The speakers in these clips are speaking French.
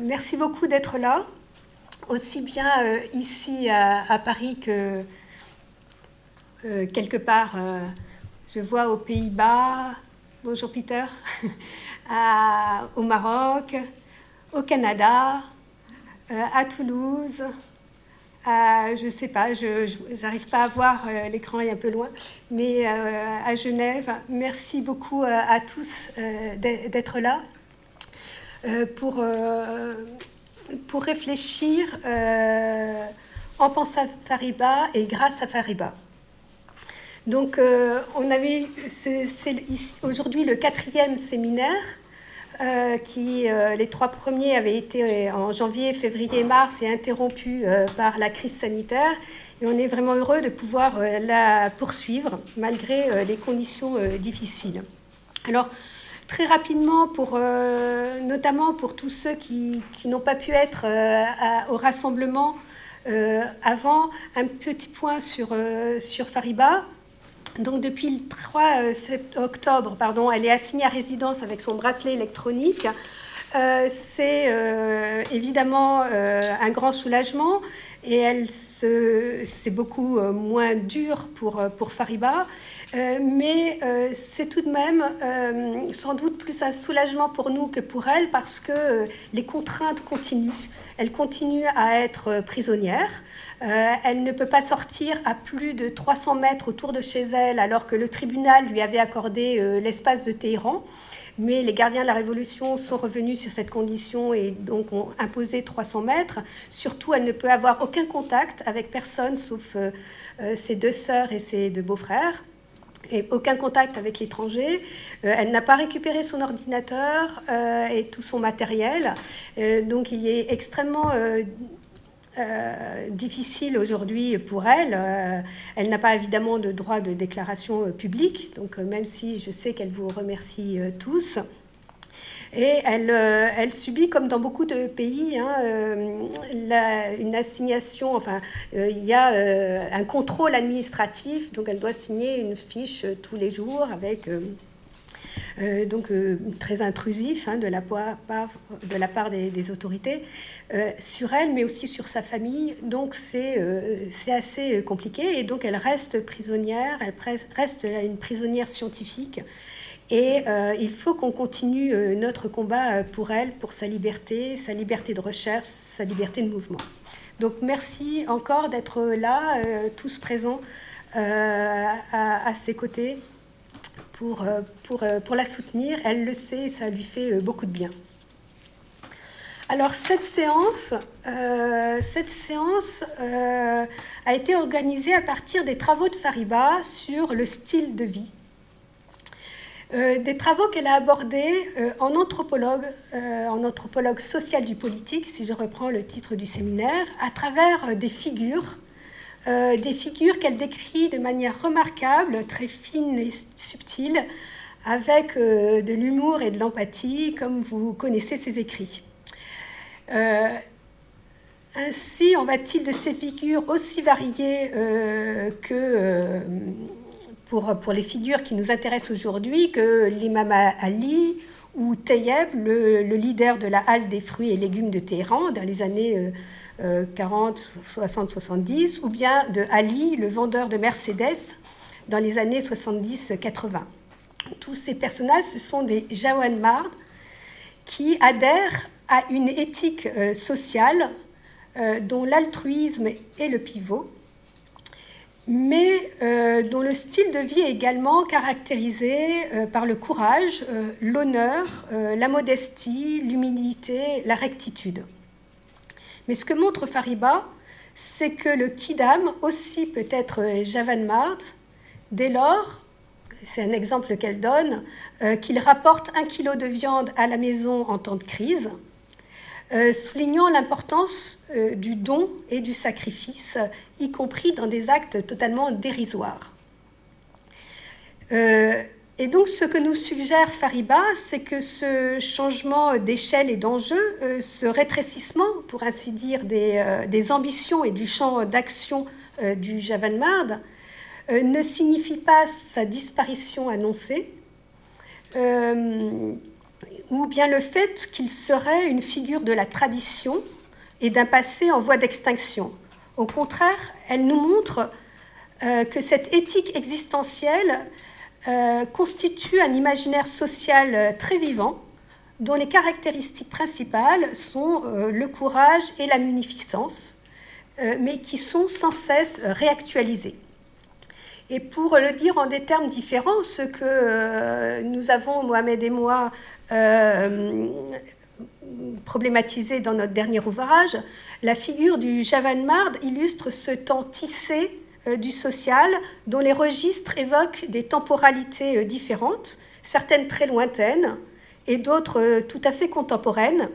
merci beaucoup d'être là, aussi bien ici à, Paris que quelque part, je vois aux Pays-Bas, bonjour Peter, au Maroc, au Canada, à Toulouse, je ne sais pas, je n'arrive pas à voir, euh, l'écran est un peu loin, mais euh, à Genève. Merci beaucoup euh, à tous d'être là pour, pour réfléchir en pensant à Fariba et grâce à Fariba. Donc, on avait aujourd'hui le quatrième séminaire euh, qui, euh, les trois premiers avaient été en janvier, février, mars et interrompus euh, par la crise sanitaire. Et on est vraiment heureux de pouvoir la poursuivre malgré les conditions difficiles. Alors, très rapidement, pour, notamment pour tous ceux qui, qui n'ont pas pu être au rassemblement avant, un petit point sur, sur Fariba. Donc depuis le 3 euh, octobre, pardon, elle est assignée à résidence avec son bracelet électronique. Euh, c'est euh, évidemment un grand soulagement et elle c'est beaucoup moins dur pour, pour Fariba, mais c'est tout de même sans doute plus un soulagement pour nous que pour elle parce que les contraintes continuent. Elle continue à être prisonnière. Euh, elle ne peut pas sortir à plus de 300 mètres autour de chez elle alors que le tribunal lui avait accordé euh, l'espace de Téhéran. Mais les gardiens de la Révolution sont revenus sur cette condition et donc ont imposé 300 mètres. Surtout, elle ne peut avoir aucun contact avec personne sauf euh, ses deux sœurs et ses deux beaux-frères et aucun contact avec l'étranger. elle n'a pas récupéré son ordinateur et tout son matériel. donc il est extrêmement euh, difficile aujourd'hui pour elle. Euh, elle n'a pas évidemment de droit de déclaration euh, publique, donc même si je sais qu'elle vous remercie tous. Et elle, subit, comme dans beaucoup de pays, hein, une assignation, enfin, il y a un contrôle administratif, donc elle doit signer une fiche tous les jours avec euh, donc euh, très intrusif hein, de, la part, des, autorités euh, sur elle, mais aussi sur sa famille. Donc c'est assez compliqué et donc elle reste prisonnière, elle reste une prisonnière scientifique. Et il faut qu'on continue notre combat pour elle, pour sa liberté, sa liberté de recherche, sa liberté de mouvement. Donc merci encore d'être là, tous présents à, ses côtés pour, euh, pour, euh, pour la soutenir. Elle le sait, ça lui fait euh, beaucoup de bien. Alors cette séance, cette séance a été organisée à partir des travaux de Fariba sur le style de vie. des travaux qu'elle a abordés en anthropologue, en anthropologue social du politique, si je reprends le titre du séminaire, à travers des figures euh, des figures qu'elle décrit de manière remarquable, très fine et subtile, avec euh, de l'humour et de l'empathie, comme vous connaissez ses écrits. Euh, ainsi en va-t-il de ces figures aussi variées que pour, les figures qui nous intéressent aujourd'hui, que l'imam Ali ou Tayyeb, le, le, leader de la halle des fruits et légumes de Téhéran dans les années 40, 60, 70, ou bien de Ali, le vendeur de Mercedes, dans les années 70-80. Tous ces personnages, ce sont des Mard qui adhèrent à une éthique euh, sociale euh, dont l'altruisme est le pivot, mais euh, dont le style de vie est également caractérisé par le courage, l'honneur, la modestie, l'humilité, la rectitude. Mais ce que montre Fariba, c'est que le kidam aussi peut être javanmard dès lors, c'est un exemple qu'elle donne, euh, qu'il rapporte un kilo de viande à la maison en temps de crise, euh, soulignant l'importance euh, du don et du sacrifice, y compris dans des actes totalement dérisoires. Et donc ce que nous suggère Fariba, c'est que ce changement d'échelle et d'enjeu, euh, ce rétrécissement, pour ainsi dire, des, euh, ambitions et du champ d'action euh, du Javanmard, ne signifie pas sa disparition annoncée, ou bien le fait qu'il serait une figure de la tradition et d'un passé en voie d'extinction. Au contraire, elle nous montre que cette éthique existentielle euh, constitue un imaginaire social euh, très vivant, dont les caractéristiques principales sont le courage et la munificence, mais qui sont sans cesse réactualisées. Et pour le dire en des termes différents, ce que nous avons, Mohamed et moi, problématisé dans notre dernier ouvrage, la figure du Javanmard illustre ce temps tissé euh, du social dont les registres évoquent des temporalités euh, différentes, certaines très lointaines et d'autres euh, tout à fait contemporaines,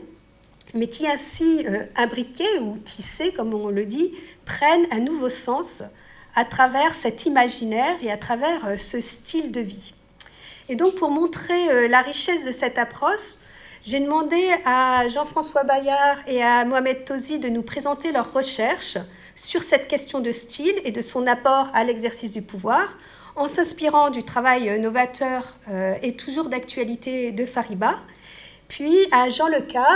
mais qui ainsi imbriquées ou tissées, comme on le dit, prennent un nouveau sens à travers cet imaginaire et à travers ce style de vie. Et donc pour montrer la richesse de cette approche, j'ai demandé à Jean-François Bayard et à Mohamed Tozi de nous présenter leurs recherches sur cette question de style et de son apport à l'exercice du pouvoir, en s'inspirant du travail novateur euh, et toujours d'actualité de Fariba, puis à Jean Leca,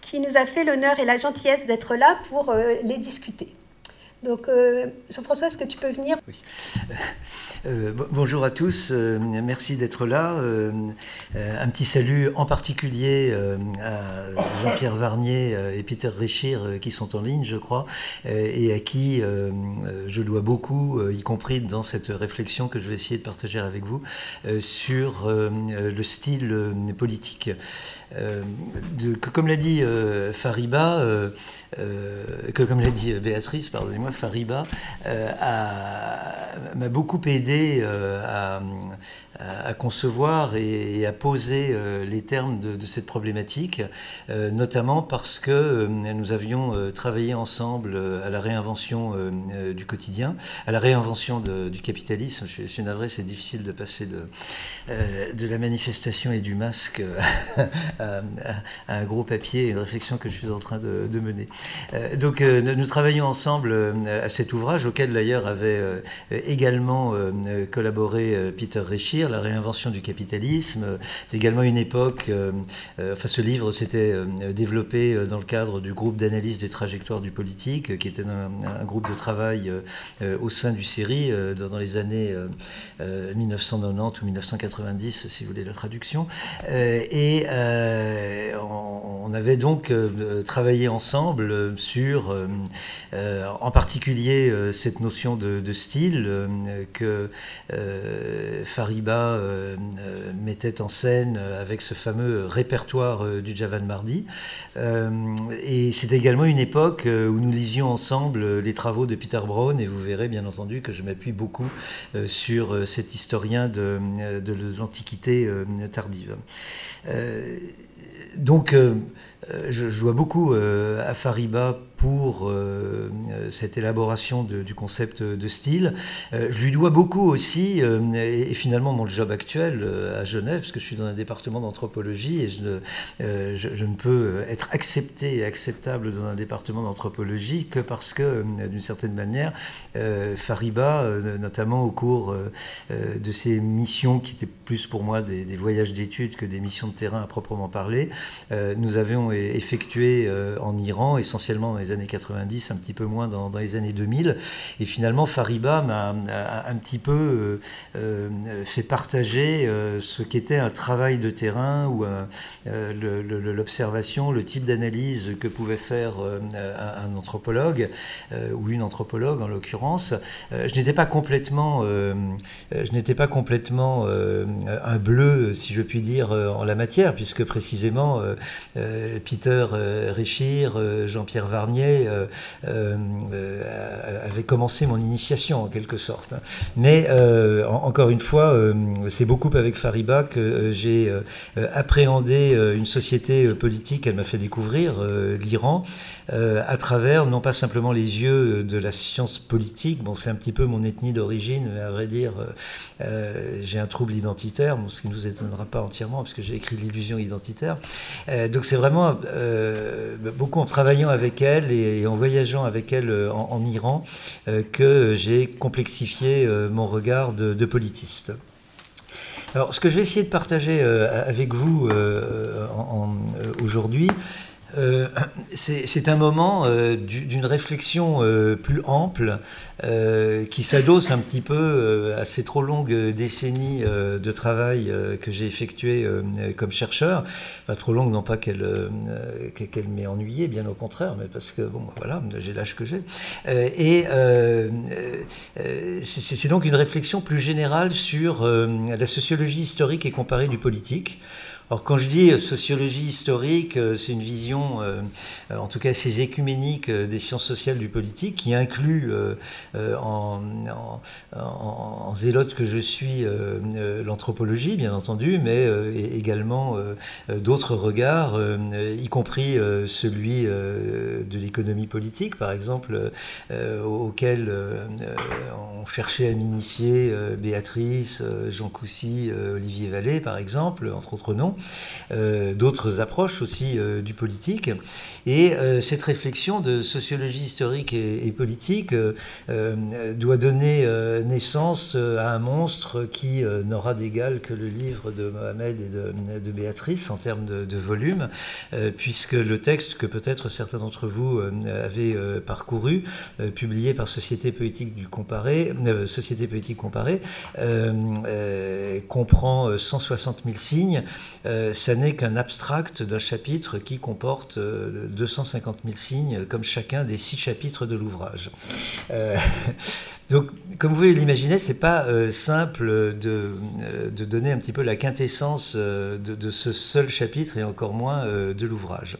qui nous a fait l'honneur et la gentillesse d'être là pour euh, les discuter. Donc, euh, Jean-François, est-ce que tu peux venir? Oui. Euh, bonjour à tous, euh, merci d'être là. un petit salut en particulier à Jean-Pierre Varnier et Peter Richir qui sont en ligne, je crois, et à qui je dois beaucoup, y compris dans cette réflexion que je vais essayer de partager avec vous sur le style politique. Comme l'a dit Fariba, euh, que comme l'a dit Béatrice, pardonnez-moi, Fariba, euh, m'a beaucoup aidé euh, à, concevoir et, à poser euh, les termes de, cette problématique, euh, notamment parce que nous avions travaillé ensemble à la réinvention du quotidien, à la réinvention du capitalisme. Je, suis navré, c'est difficile de passer de, la manifestation et du masque à, un gros papier, une réflexion que je suis en train de, mener. donc nous travaillons ensemble à cet ouvrage auquel d'ailleurs avait également collaboré Peter Richir, la réinvention du capitalisme. C'est également une époque, euh, euh, enfin ce livre s'était euh, développé dans le cadre du groupe d'analyse des trajectoires du politique, qui était un, groupe de travail au sein du CERI dans, les années 1990 ou 1990, si vous voulez la traduction. et on, avait donc travaillé ensemble sur, en particulier, cette notion de, style que euh, euh, mettait en scène avec ce fameux répertoire euh, du Javan Mardi. et c'est également une époque où nous lisions ensemble les travaux de Peter Brown, et vous verrez bien entendu que je m'appuie beaucoup sur cet historien de, de l'Antiquité tardive. donc, je, je, dois beaucoup à Fariba pour euh, cette élaboration du concept de style. Euh, je lui dois beaucoup aussi, euh, et, finalement mon job actuel à Genève, parce que je suis dans un département d'anthropologie et je ne, je, ne, peux être accepté et acceptable dans un département d'anthropologie que parce que, d'une certaine manière, Fariba, notamment au cours de ses missions qui étaient plus pour moi des, des voyages d'études que des missions de terrain à proprement parler, nous avions effectué en Iran, essentiellement dans les années 90, un petit peu moins dans, les années 2000. Et finalement, Fariba m'a un petit peu euh, euh, fait partager euh, ce qu'était un travail de terrain ou l'observation, le, type d'analyse que pouvait faire un, anthropologue ou une anthropologue en l'occurrence. je n'étais pas complètement, je n'étais pas complètement un bleu, si je puis dire, en la matière, puisque précisément Peter Richir, Jean-Pierre Varnier euh, euh, euh, avait commencé mon initiation en quelque sorte. Mais encore une fois, c'est beaucoup avec Fariba que j'ai appréhendé une société politique. Elle m'a fait découvrir l'Iran à travers non pas simplement les yeux de la science politique. Bon, c'est un petit peu mon ethnie d'origine, mais à vrai dire, j'ai un trouble identitaire, ce qui ne vous étonnera pas entièrement, puisque j'ai écrit l'illusion identitaire. donc c'est vraiment beaucoup en travaillant avec elle et, en voyageant avec elle euh, en, Iran euh, que j'ai complexifié euh, mon regard de, politiste. Alors, ce que je vais essayer de partager avec vous aujourd'hui, euh, c'est un moment euh, d'une réflexion euh, plus ample qui s'adosse un petit peu à ces trop longues décennies de travail que j'ai effectué comme chercheur. Pas trop longue, non pas qu'elle qu'elle m'ait ennuyé, bien au contraire, mais parce que bon, voilà, j'ai l'âge que j'ai. et c'est donc une réflexion plus générale sur la sociologie historique et comparée du politique. Alors quand je dis euh, sociologie historique, euh, c'est une vision, euh, en tout cas assez écuménique des sciences sociales du politique, qui inclut en, zélote que je suis l'anthropologie, bien entendu, mais également d'autres regards, y compris celui de l'économie politique, par exemple, auquel on cherchait à m'initier Béatrice, Jean Coussy, Olivier Vallée, par exemple, entre autres noms. Euh, d'autres approches aussi euh, du politique. Et euh, cette réflexion de sociologie historique et, politique doit donner naissance à un monstre qui n'aura d'égal que le livre de Mohamed et de, Béatrice en termes de, volume, puisque le texte que peut-être certains d'entre vous avaient parcouru, publié par Société politique du comparé, Société politique comparée, comprend 160 000 signes euh, ça n'est qu'un abstract d'un chapitre qui comporte 250 euh, 000 signes, comme chacun des six chapitres de l'ouvrage. Euh, donc, comme vous pouvez l'imaginer, c'est pas simple de, donner un petit peu la quintessence de, ce seul chapitre et encore moins de l'ouvrage.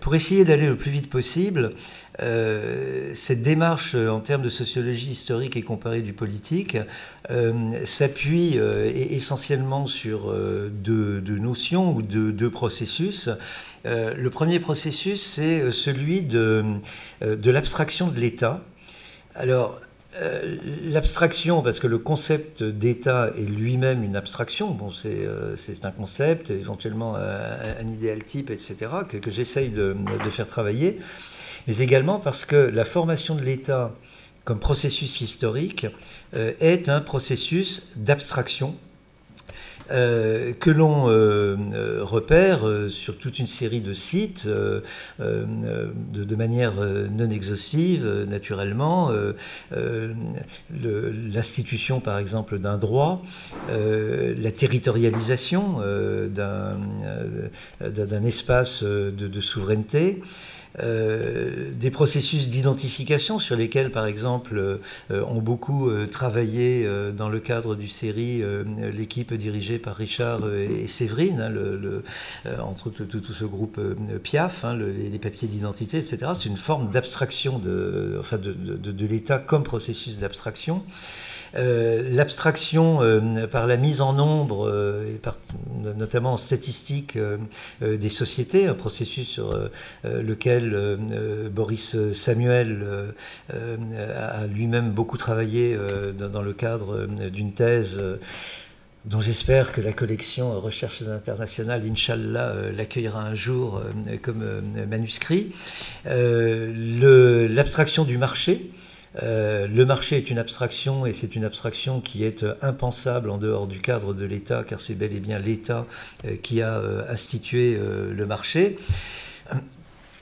Pour essayer d'aller le plus vite possible, euh, cette démarche euh, en termes de sociologie historique et comparée du politique euh, s'appuie essentiellement sur deux, notions ou deux, processus. le premier processus, c'est celui de, de l'abstraction de l'État. Alors, l'abstraction, parce que le concept d'État est lui-même une abstraction, bon, c'est un concept, éventuellement un, idéal type, etc., que, j'essaye de, de, faire travailler mais également parce que la formation de l'État comme processus historique euh, est un processus d'abstraction euh, que l'on euh, repère sur toute une série de sites de, manière non exhaustive, naturellement. L'institution, par exemple, d'un droit, la territorialisation d'un espace de souveraineté. Euh, des processus d'identification sur lesquels, par exemple, euh, ont beaucoup euh, travaillé dans le cadre du série l'équipe dirigée par Richard et, Séverine, hein, entre tout, tout, ce groupe PIAF, hein, les papiers d'identité, etc. C'est une forme d'abstraction de, enfin de, de l'État comme processus d'abstraction. L'abstraction par la mise en nombre, notamment en statistique des sociétés, un processus sur lequel Boris Samuel a lui-même beaucoup travaillé dans, le cadre d'une thèse dont j'espère que la collection Recherches internationales, Inch'Allah, l'accueillera un jour comme manuscrit. L'abstraction du marché, euh, le marché est une abstraction et c'est une abstraction qui est euh, impensable en dehors du cadre de l'État, car c'est bel et bien l'État euh, qui a institué le marché.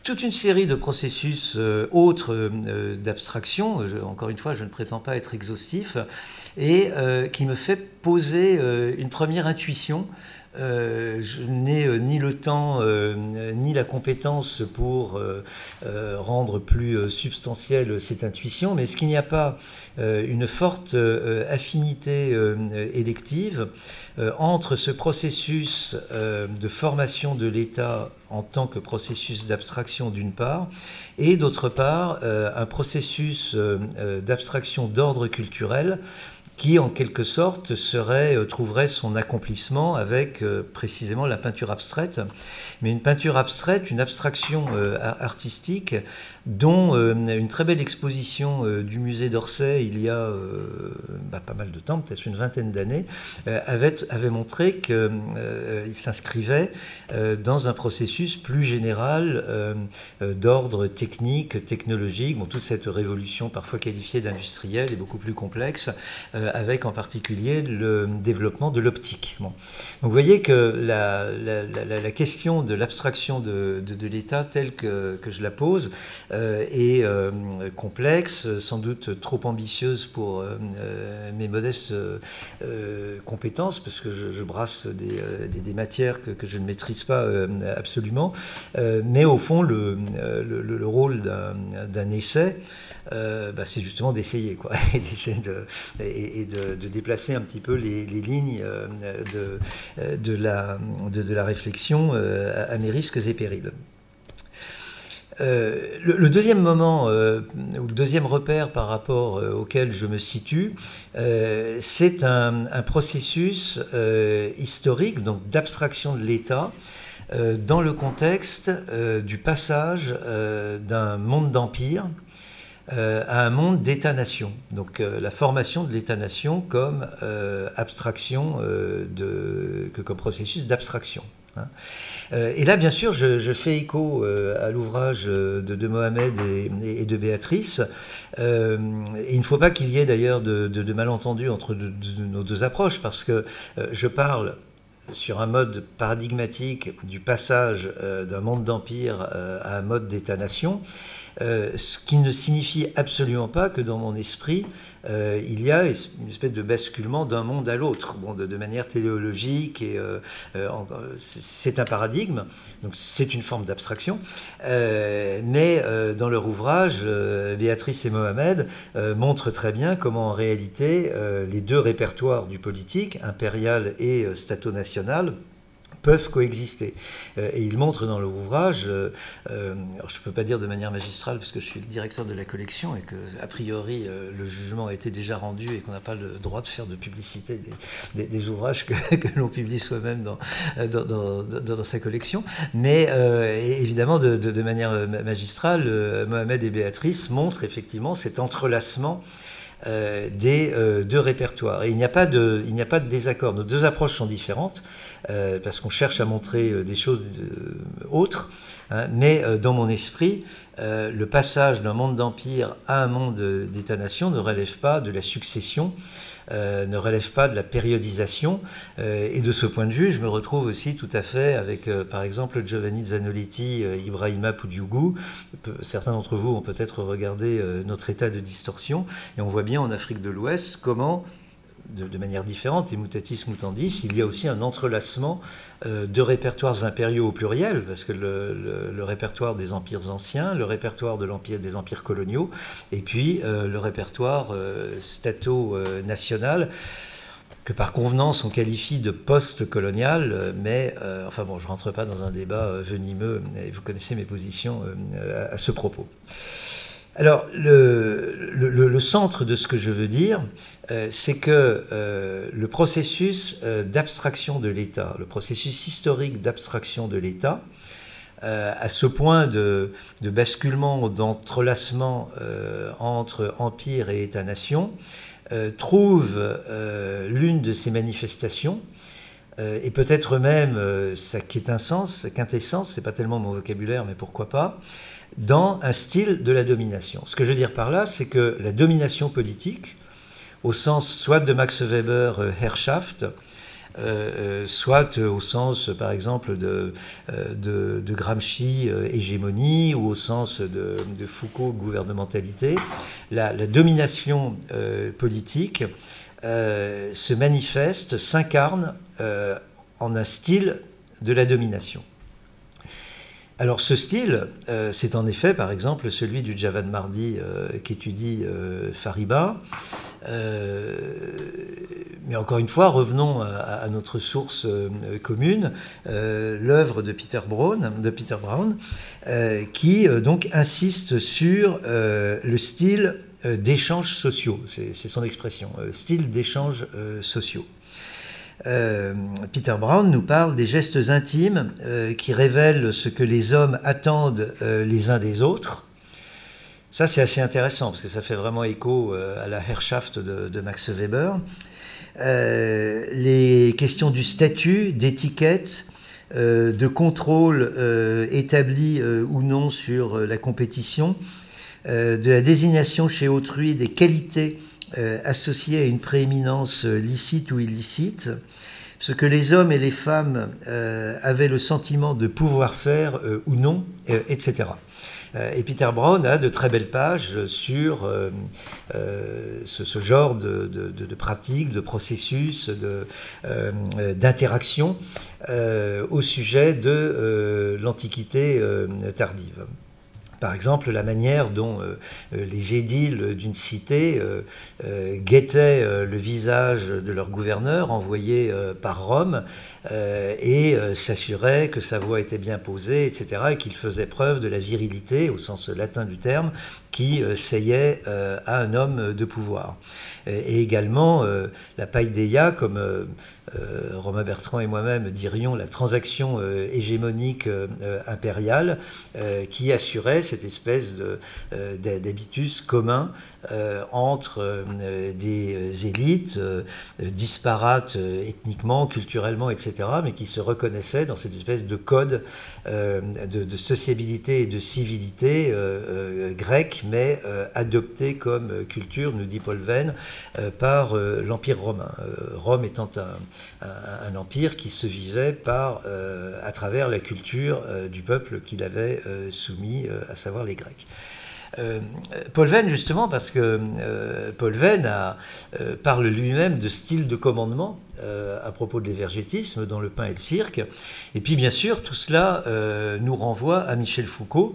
Toute une série de processus autres d'abstraction, encore une fois, je ne prétends pas être exhaustif, et qui me fait poser une première intuition euh, je n'ai euh, ni le temps euh, ni la compétence pour rendre plus substantielle cette intuition, mais est-ce qu'il n'y a pas une forte affinité élective entre ce processus de formation de l'État en tant que processus d'abstraction d'une part, et d'autre part un processus d'abstraction d'ordre culturel qui en quelque sorte euh, trouverait son accomplissement avec euh, précisément la peinture abstraite, mais une peinture abstraite, une abstraction euh, artistique dont une très belle exposition du musée d'Orsay il y a bah, pas mal de temps, peut-être une vingtaine d'années, avait, montré qu'il s'inscrivait dans un processus plus général d'ordre technique, technologique. Bon, toute cette révolution parfois qualifiée d'industrielle est beaucoup plus complexe avec en particulier le développement de l'optique. Donc vous voyez que la, question de l'abstraction de, l'État telle que, je la pose est complexe, sans doute trop ambitieuse pour mes modestes compétences, parce que je, brasse des, matières que, je ne maîtrise pas absolument. mais au fond, le, le rôle d'un essai, euh, bah, c'est justement d'essayer, quoi, et, de, et, de, déplacer un petit peu les, lignes euh, euh, de, la réflexion à mes risques et périls. Le, deuxième moment, ou le deuxième repère par rapport auquel je me situe, c'est un, processus historique, donc d'abstraction de l'État, dans le contexte du passage d'un monde d'empire euh, à un monde d'État-nation. Donc euh, la formation de l'État-nation comme euh, abstraction, de, comme processus d'abstraction. Hein. Et là, bien sûr, je, fais écho à l'ouvrage de, de, Mohamed et, de Béatrice. il ne faut pas qu'il y ait d'ailleurs de, de, malentendus entre nos deux approches, parce que je parle sur un mode paradigmatique du passage d'un monde d'empire à un mode d'État-nation. Euh, ce qui ne signifie absolument pas que dans mon esprit, euh, il y a une espèce de basculement d'un monde à l'autre, bon, de, manière téléologique, et euh, c'est un paradigme, donc c'est une forme d'abstraction, mais dans leur ouvrage, Béatrice et Mohamed montrent très bien comment en réalité les deux répertoires du politique, impérial et stato-national, peuvent coexister. Euh, et il montre dans l'ouvrage, euh, euh, je ne peux pas dire de manière magistrale parce que je suis le directeur de la collection et que a priori le jugement a été déjà rendu et qu'on n'a pas le droit de faire de publicité des, ouvrages que, l'on publie soi-même dans dans, dans, sa collection. Mais évidemment, de, manière magistrale, Mohamed et Béatrice montrent effectivement cet entrelacement euh, des euh, deux répertoires. Et il n'y a, a pas de désaccord. Nos deux approches sont différentes euh, parce qu'on cherche à montrer des choses autres. Hein. mais dans mon esprit, le passage d'un monde d'empire à un monde d'État-nation ne relève pas de la succession euh, ne relève pas de la périodisation. Euh, et de ce point de vue, je me retrouve aussi tout à fait avec, euh, par exemple, Giovanni Zanoliti, Ibrahima Poudiougou. Certains d'entre vous ont peut-être regardé Notre état de distorsion. Et on voit bien en Afrique de l'Ouest comment de, manière différente, et mutatis mutandis, il y a aussi un entrelacement euh, de répertoires impériaux au pluriel, parce que le, répertoire des empires anciens, le répertoire de des empires coloniaux, et puis euh, le répertoire euh, stato-national que par convenance on qualifie de post-colonial, mais enfin bon, je ne rentre pas dans un débat venimeux, vous connaissez mes positions à, ce propos. Alors, le, centre de ce que je veux dire, euh, c'est que euh, le processus euh, d'abstraction de l'État, le processus historique d'abstraction de l'État, à ce point de, de basculement, d'entrelacement entre empire et État-nation, trouve l'une de ses manifestations, et peut-être même sa quintessence, quintessence, c'est pas tellement mon vocabulaire, mais pourquoi pas, dans un style de la domination. Ce que je veux dire par là, c'est que la domination politique, au sens soit de Max Weber, euh, Herrschaft, euh, euh, soit au sens, par exemple, de, de, Gramsci, hégémonie, ou au sens de, Foucault, gouvernementalité, la, domination politique se manifeste, s'incarne en un style de la domination. Alors ce style, euh, c'est en effet par exemple celui du Javad Mardi euh, qu'étudie euh, Fariba. mais encore une fois, revenons à, notre source commune, l'œuvre de Peter Brown, de Peter Brown qui donc insiste sur le style d'échanges sociaux, c'est son expression, style d'échanges sociaux. Euh, Peter Brown nous parle des gestes intimes euh, qui révèlent ce que les hommes attendent euh, les uns des autres. Ça, c'est assez intéressant parce que ça fait vraiment écho à la Herrschaft de, Max Weber. les questions du statut, d'étiquette, de contrôle établi ou non sur la compétition, de la désignation chez autrui des qualités associé à une prééminence licite ou illicite, ce que les hommes et les femmes avaient le sentiment de pouvoir faire ou non, etc. Et Peter Brown a de très belles pages sur ce, genre de, de, pratiques, de processus, d'interaction au sujet de l'Antiquité tardive. Par exemple, la manière dont euh, euh, les édiles d'une cité euh, guettaient le visage de leur gouverneur envoyé par Rome et s'assuraient que sa voix était bien posée, etc., et qu'il faisait preuve de la virilité, au sens latin du terme, qui seyait à un homme de pouvoir. Et également la païdéia comme Romain Bertrand et moi-même dirions la transaction euh, hégémonique euh, impériale qui assurait cette espèce d'habitus commun entre des élites disparates ethniquement, culturellement, etc., mais qui se reconnaissaient dans cette espèce de code de, sociabilité et de civilité grecque, mais adopté comme culture, nous dit Paul Venn, par l'Empire romain. Rome étant un, un, empire qui se vivait par, euh, à travers la culture euh, du peuple qu'il avait euh, soumis, à savoir les Grecs. Paul Venn, justement, parce que Paul Venn parle lui-même de style de commandement à propos de l'évergétisme dans Le pain et le cirque. Et puis, bien sûr, tout cela nous renvoie à Michel Foucault,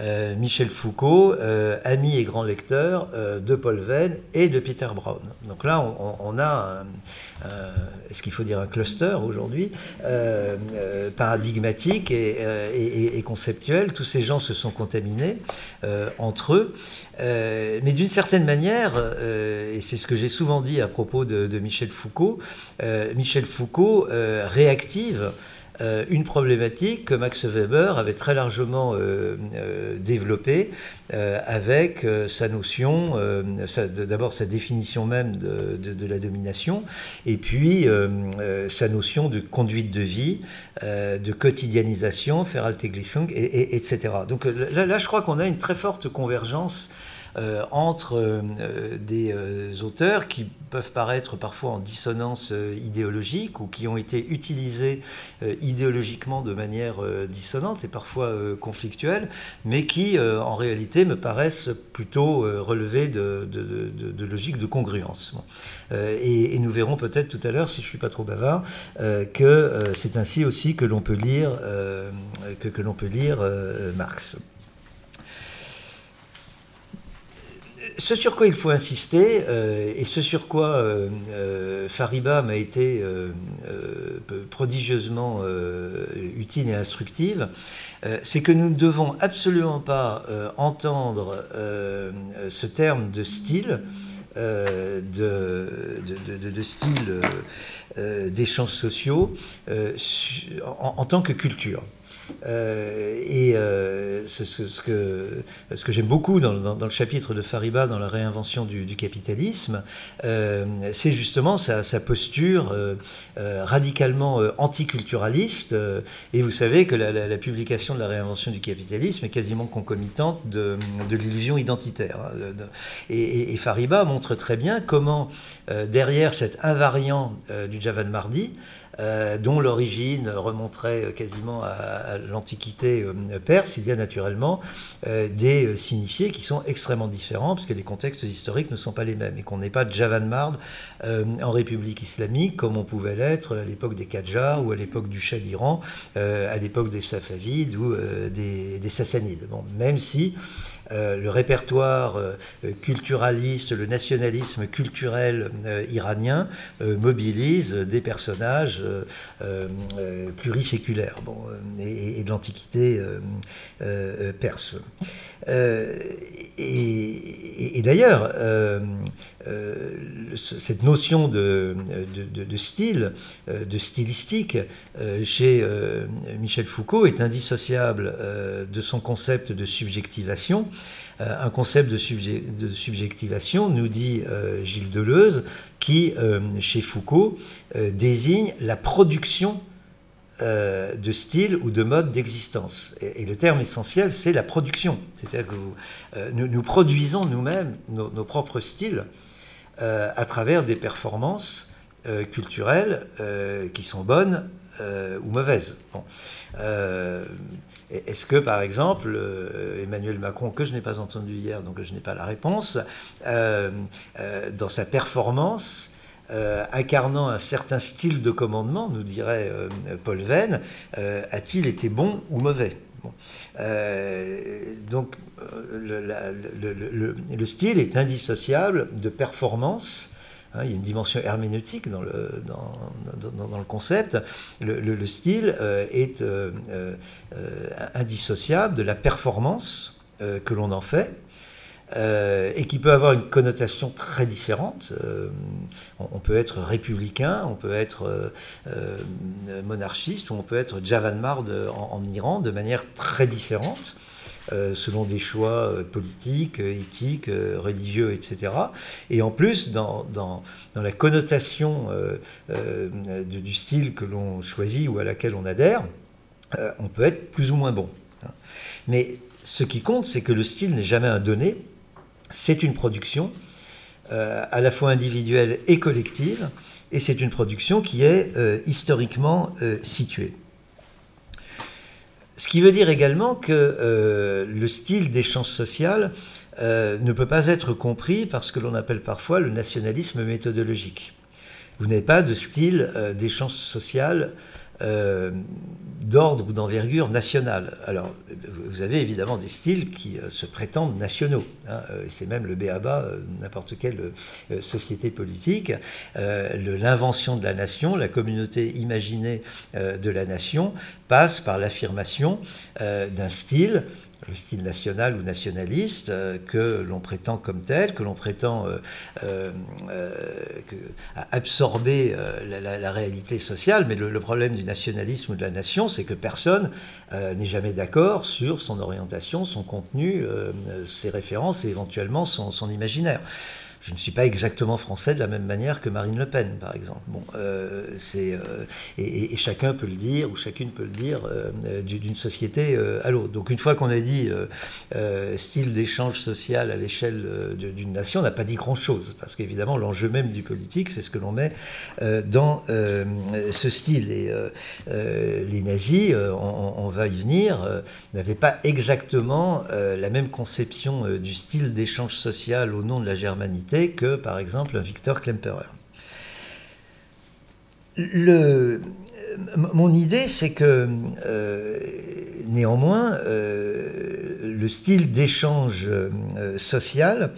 euh, Michel Foucault, euh, ami et grand lecteur euh, de Paul Venn et de Peter Brown. Donc là, on, a, est-ce qu'il faut dire un cluster aujourd'hui, paradigmatique et, conceptuel. Tous ces gens se sont contaminés entre eux. mais d'une certaine manière, et c'est ce que j'ai souvent dit à propos de Michel Foucault, Michel Foucault réactive euh, une problématique que Max Weber avait très largement euh, euh, développée avec sa notion, d'abord sa définition même de, la domination, et puis sa notion de conduite de vie, de quotidianisation, Veralltäglichung, et, etc. Donc là, je crois qu'on a une très forte convergence entre des auteurs qui peuvent paraître parfois en dissonance idéologique ou qui ont été utilisés idéologiquement de manière dissonante et parfois conflictuelle, mais qui en réalité me paraissent plutôt relever de, de, logique de congruence. Et, nous verrons peut-être tout à l'heure, si je ne suis pas trop bavard, que c'est ainsi aussi que l'on peut lire, que l'on peut lire Marx. Ce sur quoi il faut insister, euh, et ce sur quoi euh, euh, Fariba m'a été prodigieusement utile et instructive, c'est que nous ne devons absolument pas entendre ce terme de style, de, de, style d'échanges sociaux en, tant que culture. Euh, et euh, ce, que, ce que j'aime beaucoup dans, le chapitre de Fariba, dans la réinvention du, capitalisme, euh, c'est justement sa, posture radicalement anticulturaliste. et vous savez que la, publication de la réinvention du capitalisme est quasiment concomitante de, l'illusion identitaire. Hein, et, et, Fariba montre très bien comment, derrière cet invariant du Javan Mardi, euh, dont l'origine remonterait quasiment à, l'Antiquité euh, perse, il y a naturellement euh, des signifiés qui sont extrêmement différents, parce que les contextes historiques ne sont pas les mêmes, et qu'on n'est pas de Javanmard en République islamique, comme on pouvait l'être à l'époque des Qajars, ou à l'époque du Shah d'Iran, à l'époque des Safavides, ou des, des Sassanides. Bon, même si euh, le répertoire euh, culturaliste, le nationalisme culturel euh, iranien mobilise des personnages pluriséculaires bon, et, de l'Antiquité perse. Et, d'ailleurs, cette notion de, style, de stylistique, chez Michel Foucault est indissociable de son concept de subjectivation. Euh, un concept de, subjectivation, nous dit euh, Gilles Deleuze, qui, euh, chez Foucault, désigne la production de style ou de mode d'existence. Et, le terme essentiel, c'est la production. C'est-à-dire que nous, produisons nous-mêmes nos, propres styles à travers des performances culturelles qui sont bonnes ou mauvaises. Est-ce que, par exemple, Emmanuel Macron, que je n'ai pas entendu hier, donc je n'ai pas la réponse, dans sa performance, euh, incarnant un certain style de commandement, nous dirait euh, Paul Venn, euh, a-t-il été bon ou mauvais? Donc le, style est indissociable de performance. Hein, il y a une dimension herméneutique dans le, dans, le concept. Le, style est indissociable de la performance que l'on en fait. Euh, et qui peut avoir une connotation très différente. Euh, on, peut être républicain, on peut être euh, monarchiste, ou on peut être Javanmard en, Iran de manière très différente. selon des choix politiques, éthiques, religieux, etc. Et en plus, dans la connotation du style que l'on choisit ou à laquelle on adhère, on peut être plus ou moins bon. Mais ce qui compte, c'est que le style n'est jamais un donné, c'est une production euh, à la fois individuelle et collective, et c'est une production qui est euh, historiquement euh, située. Ce qui veut dire également que le style d'échange social ne peut pas être compris par ce que l'on appelle parfois le nationalisme méthodologique. Vous n'avez pas de style d'échange social euh, d'ordre ou d'envergure nationale. Alors, vous avez évidemment des styles qui euh, se prétendent nationaux. Hein, euh, c'est même le béaba, n'importe quelle société politique. L'invention de la nation, la communauté imaginée de la nation, passe par l'affirmation d'un style le style national ou nationaliste, euh, que l'on prétend comme tel, que l'on prétend euh, euh, absorber la, réalité sociale. Mais le, problème du nationalisme ou de la nation, c'est que personne n'est jamais d'accord sur son orientation, son contenu, ses références et éventuellement son imaginaire je ne suis pas exactement français de la même manière que Marine Le Pen, par exemple. Bon, euh, euh, et, chacun peut le dire, ou chacune peut le dire, euh, d'une société à l'autre. Donc une fois qu'on a dit style d'échange social à l'échelle d'une nation, on n'a pas dit grand-chose, parce qu'évidemment l'enjeu même du politique, c'est ce que l'on met dans ce style. Et les nazis, on, va y venir, n'avaient pas exactement la même conception du style d'échange social au nom de la germanité que, par exemple, Victor Klemperer. Le, mon idée, c'est que euh, néanmoins, euh, le style d'échange euh, social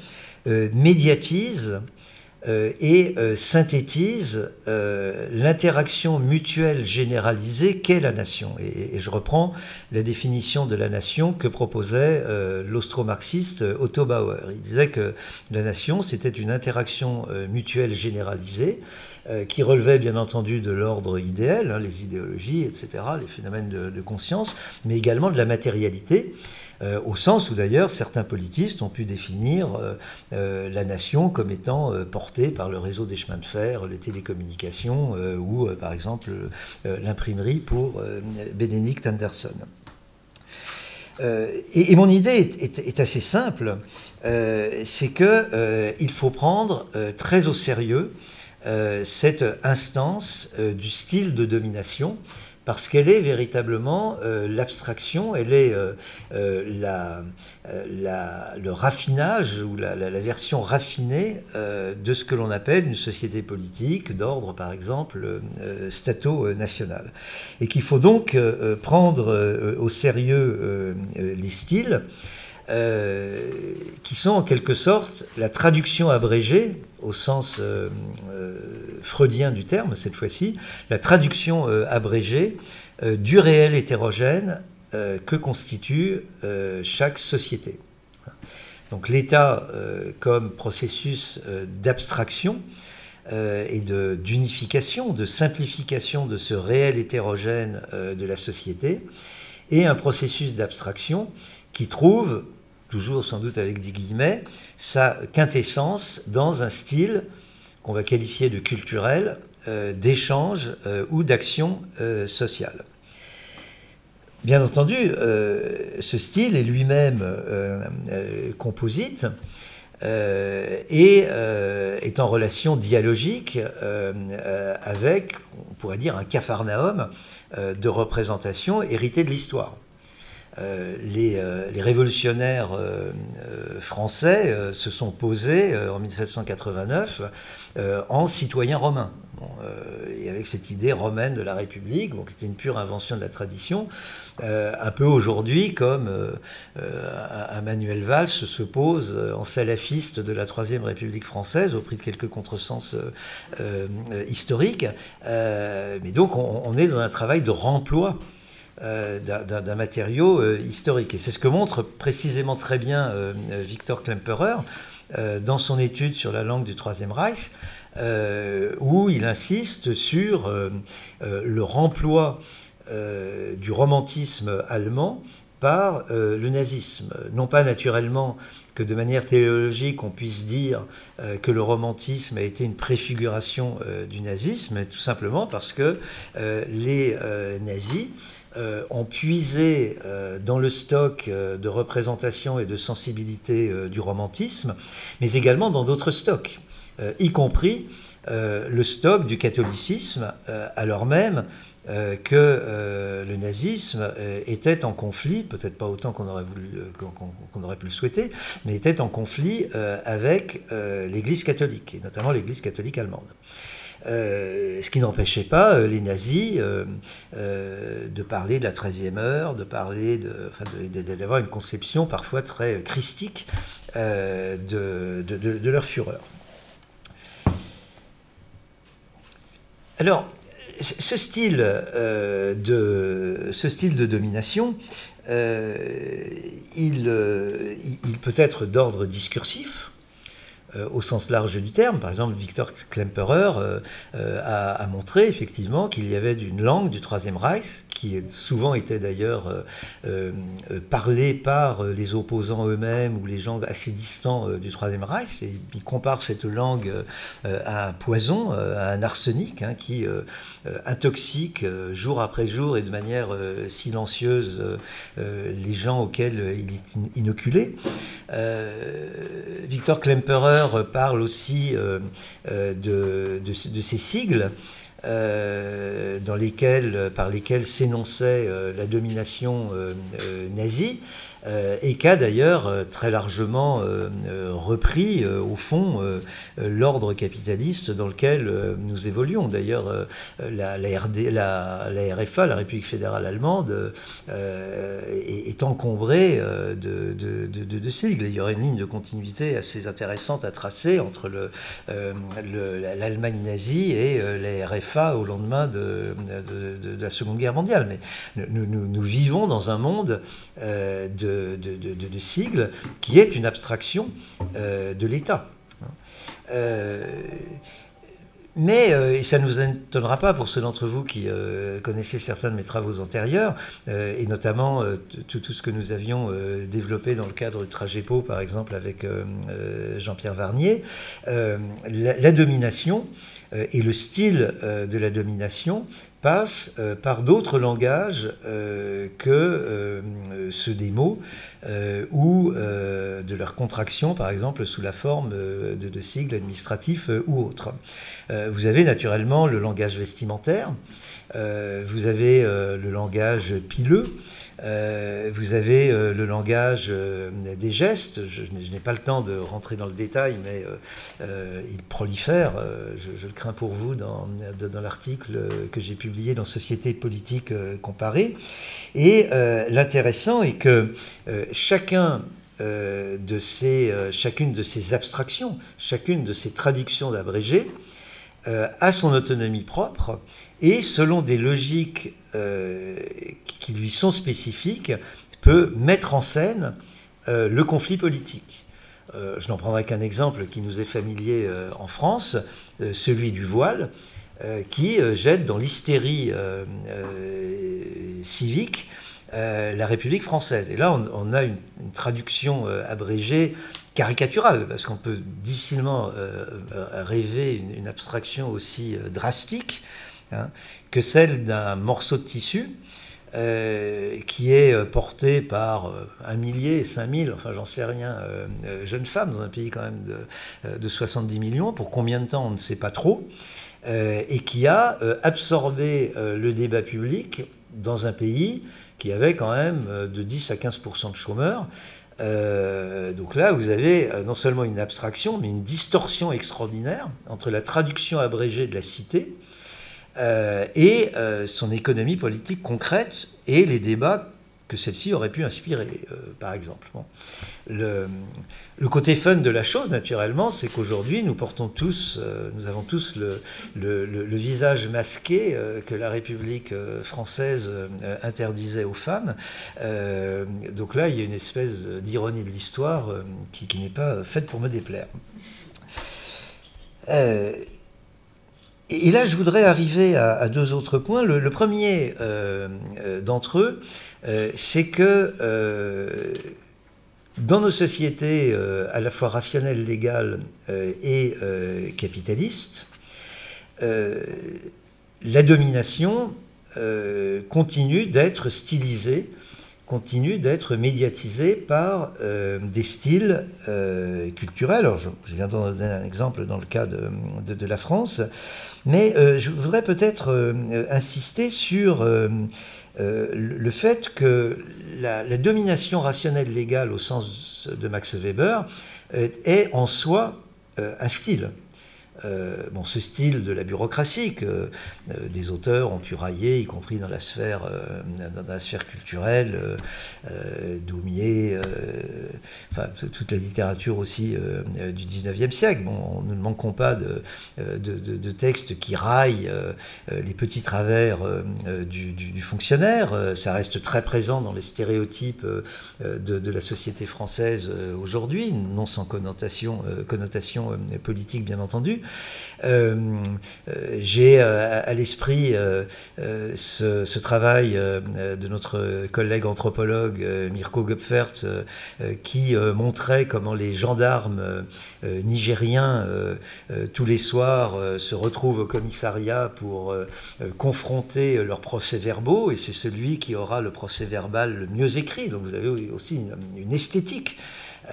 médiatise euh, et euh, synthétise euh, l'interaction mutuelle généralisée qu'est la nation. Et, je reprends la définition de la nation que proposait l'austro-marxiste Otto Bauer. Il disait que la nation, c'était une interaction mutuelle généralisée qui relevait bien entendu de l'ordre idéal, hein, les idéologies, etc., les phénomènes de conscience, mais également de la matérialité. Euh, au sens où d'ailleurs certains politistes ont pu définir euh, euh, la nation comme étant portée par le réseau des chemins de fer, les télécommunications ou par exemple l'imprimerie pour Benedict Anderson. Et, mon idée est, assez simple, c'est qu'il faut prendre très au sérieux cette instance du style de domination parce qu'elle est véritablement euh, l'abstraction, elle est euh, euh, le raffinage ou la, version raffinée de ce que l'on appelle une société politique d'ordre, par exemple, stato-national. Et qu'il faut donc prendre au sérieux les styles. qui sont en quelque sorte la traduction abrégée, au sens freudien du terme cette fois-ci, la traduction euh, abrégée euh, du réel hétérogène euh, que constitue chaque société. Donc l'État comme processus d'abstraction et d'unification, de, simplification de ce réel hétérogène de la société, et un processus d'abstraction qui trouve, toujours sans doute avec des guillemets, sa quintessence dans un style qu'on va qualifier de culturel, euh, d'échange euh, ou d'action euh, sociale. Bien entendu, ce style est lui-même composite, et est en relation dialogique avec, on pourrait dire, un capharnaüm de représentation hérité de l'histoire. Les, les, révolutionnaires français se sont posés en 1789 en citoyens romains. Euh, et avec cette idée romaine de la République, donc c'était une pure invention de la tradition, euh, un peu aujourd'hui comme euh, un Manuel Valls se pose en salafiste de la Troisième République française au prix de quelques contresens historiques. mais donc on, est dans un travail de remploi. D'un matériau historique. Et c'est ce que montre précisément très bien Victor Klemperer dans son étude sur la langue du Troisième Reich, euh, où il insiste sur euh, euh, le remploi du romantisme allemand par le nazisme. Non pas naturellement que de manière théologique on puisse dire que le romantisme a été une préfiguration du nazisme, tout simplement parce que les nazis ont puisé dans le stock de représentation et de sensibilité du romantisme, mais également dans d'autres stocks. Euh, y compris euh, le stock du catholicisme, euh, alors même que le nazisme était en conflit, peut-être pas autant qu'on aurait, aurait pu le souhaiter, mais était en conflit avec l'Église catholique, et notamment l'Église catholique allemande. Ce qui n'empêchait pas les nazis de parler de la 13e heure, de parler d'avoir une conception parfois très christique de, leur fureur. Alors, ce style, euh, de, domination, euh, euh, il, peut être d'ordre discursif, au sens large du terme. Par exemple, Victor Klemperer a, a, montré effectivement qu'il y avait une langue du Troisième Reich qui souvent était d'ailleurs euh, euh, euh, parlé par les opposants eux-mêmes ou les gens assez distants du Troisième Reich. Et il compare cette langue à un poison, à un arsenic hein, qui intoxique jour après jour et de manière silencieuse les gens auxquels il est inoculé. Victor Klemperer parle aussi de, ces sigles. Euh, dans lesquels, par lesquels s'énonçait euh, la domination euh, nazie. Euh, et qu'a d'ailleurs euh, très largement euh, repris au fond l'ordre capitaliste dans lequel nous évoluons. D'ailleurs, la, RFA, la République fédérale allemande, est, encombrée de, de, sigles. Il y aurait une ligne de continuité assez intéressante à tracer entre l'Allemagne nazie et la RFA au lendemain de, la Seconde Guerre mondiale. Mais nous vivons dans un monde de de, sigles, qui est une abstraction euh, de l'État. Euh, mais, euh, ça ne nous étonnera pas pour ceux d'entre vous qui connaissaient certains de mes travaux antérieurs, et notamment tout, tout, ce que nous avions développé dans le cadre du Tragepo, par exemple, avec Jean-Pierre Varnier, la, domination et le style de la domination passe par d'autres langages que ceux des mots, euh, ou euh, de leur contraction, par exemple, sous la forme euh, de, sigles administratifs ou autres. vous avez naturellement le langage vestimentaire, vous avez le langage pileux, vous avez le langage des gestes. Je, n'ai pas le temps de rentrer dans le détail, mais il prolifère. Je, le crains pour vous dans, l'article que j'ai publié dans Société politique comparée. Et l'intéressant est que chacun euh, de ces, euh, chacune de ces abstractions, chacune de ces traductions d'abrégés euh, a son autonomie propre et selon des logiques qui lui sont spécifiques, peut mettre en scène le conflit politique. je n'en prendrai qu'un exemple qui nous est familier en France, celui du voile, qui jette dans l'hystérie civique euh, la République française. Et là, on, a une, traduction euh, abrégée caricaturale, parce qu'on peut difficilement euh, rêver une, abstraction aussi drastique hein, que celle d'un morceau de tissu qui est porté par un millier, cinq mille, enfin j'en sais rien, jeunes femmes dans un pays quand même de, de 70 millions. Pour combien de temps, on ne sait pas trop. et qui a absorbé le débat public dans un pays qui avait quand même de 10 à 15% de chômeurs. Euh, donc là, vous avez euh, non seulement une abstraction, mais une distorsion extraordinaire entre la traduction abrégée de la cité euh, et son économie politique concrète et les débats que celle-ci aurait pu inspirer, par exemple. Le, côté fun de la chose, naturellement, c'est qu'aujourd'hui, nous portons tous, nous avons tous le, visage masqué que la République française interdisait aux femmes. donc là, il y a une espèce d'ironie de l'histoire qui, n'est pas faite pour me déplaire. Et là, je voudrais arriver à, deux autres points. Le, premier d'entre eux, c'est que dans nos sociétés euh, à la fois rationnelles, légales euh, et euh, capitalistes, la domination continue d'être stylisée, continue d'être médiatisée par des styles culturels. Alors, je, viens de donner un exemple dans le cas de la France, mais je voudrais peut-être insister sur euh, le fait que la, domination rationnelle légale au sens de Max Weber est en soi euh, un style. Euh, bon, ce style de la bureaucratie que euh, des auteurs ont pu railler, y compris dans la sphère, euh, dans la sphère culturelle, Daumier, enfin, toute la littérature aussi du 19e siècle. Bon, nous ne manquons pas de, de, textes qui raillent les petits travers du, fonctionnaire. Ça reste très présent dans les stéréotypes de, la société française aujourd'hui, non sans connotation, connotation politique bien entendu. Euh, euh, j'ai euh, à l'esprit ce, travail de notre collègue anthropologue Mirko Gupfert qui montrait comment les gendarmes nigériens tous les soirs se retrouvent au commissariat pour confronter leurs procès-verbaux et c'est celui qui aura le procès-verbal le mieux écrit. Donc vous avez aussi une esthétique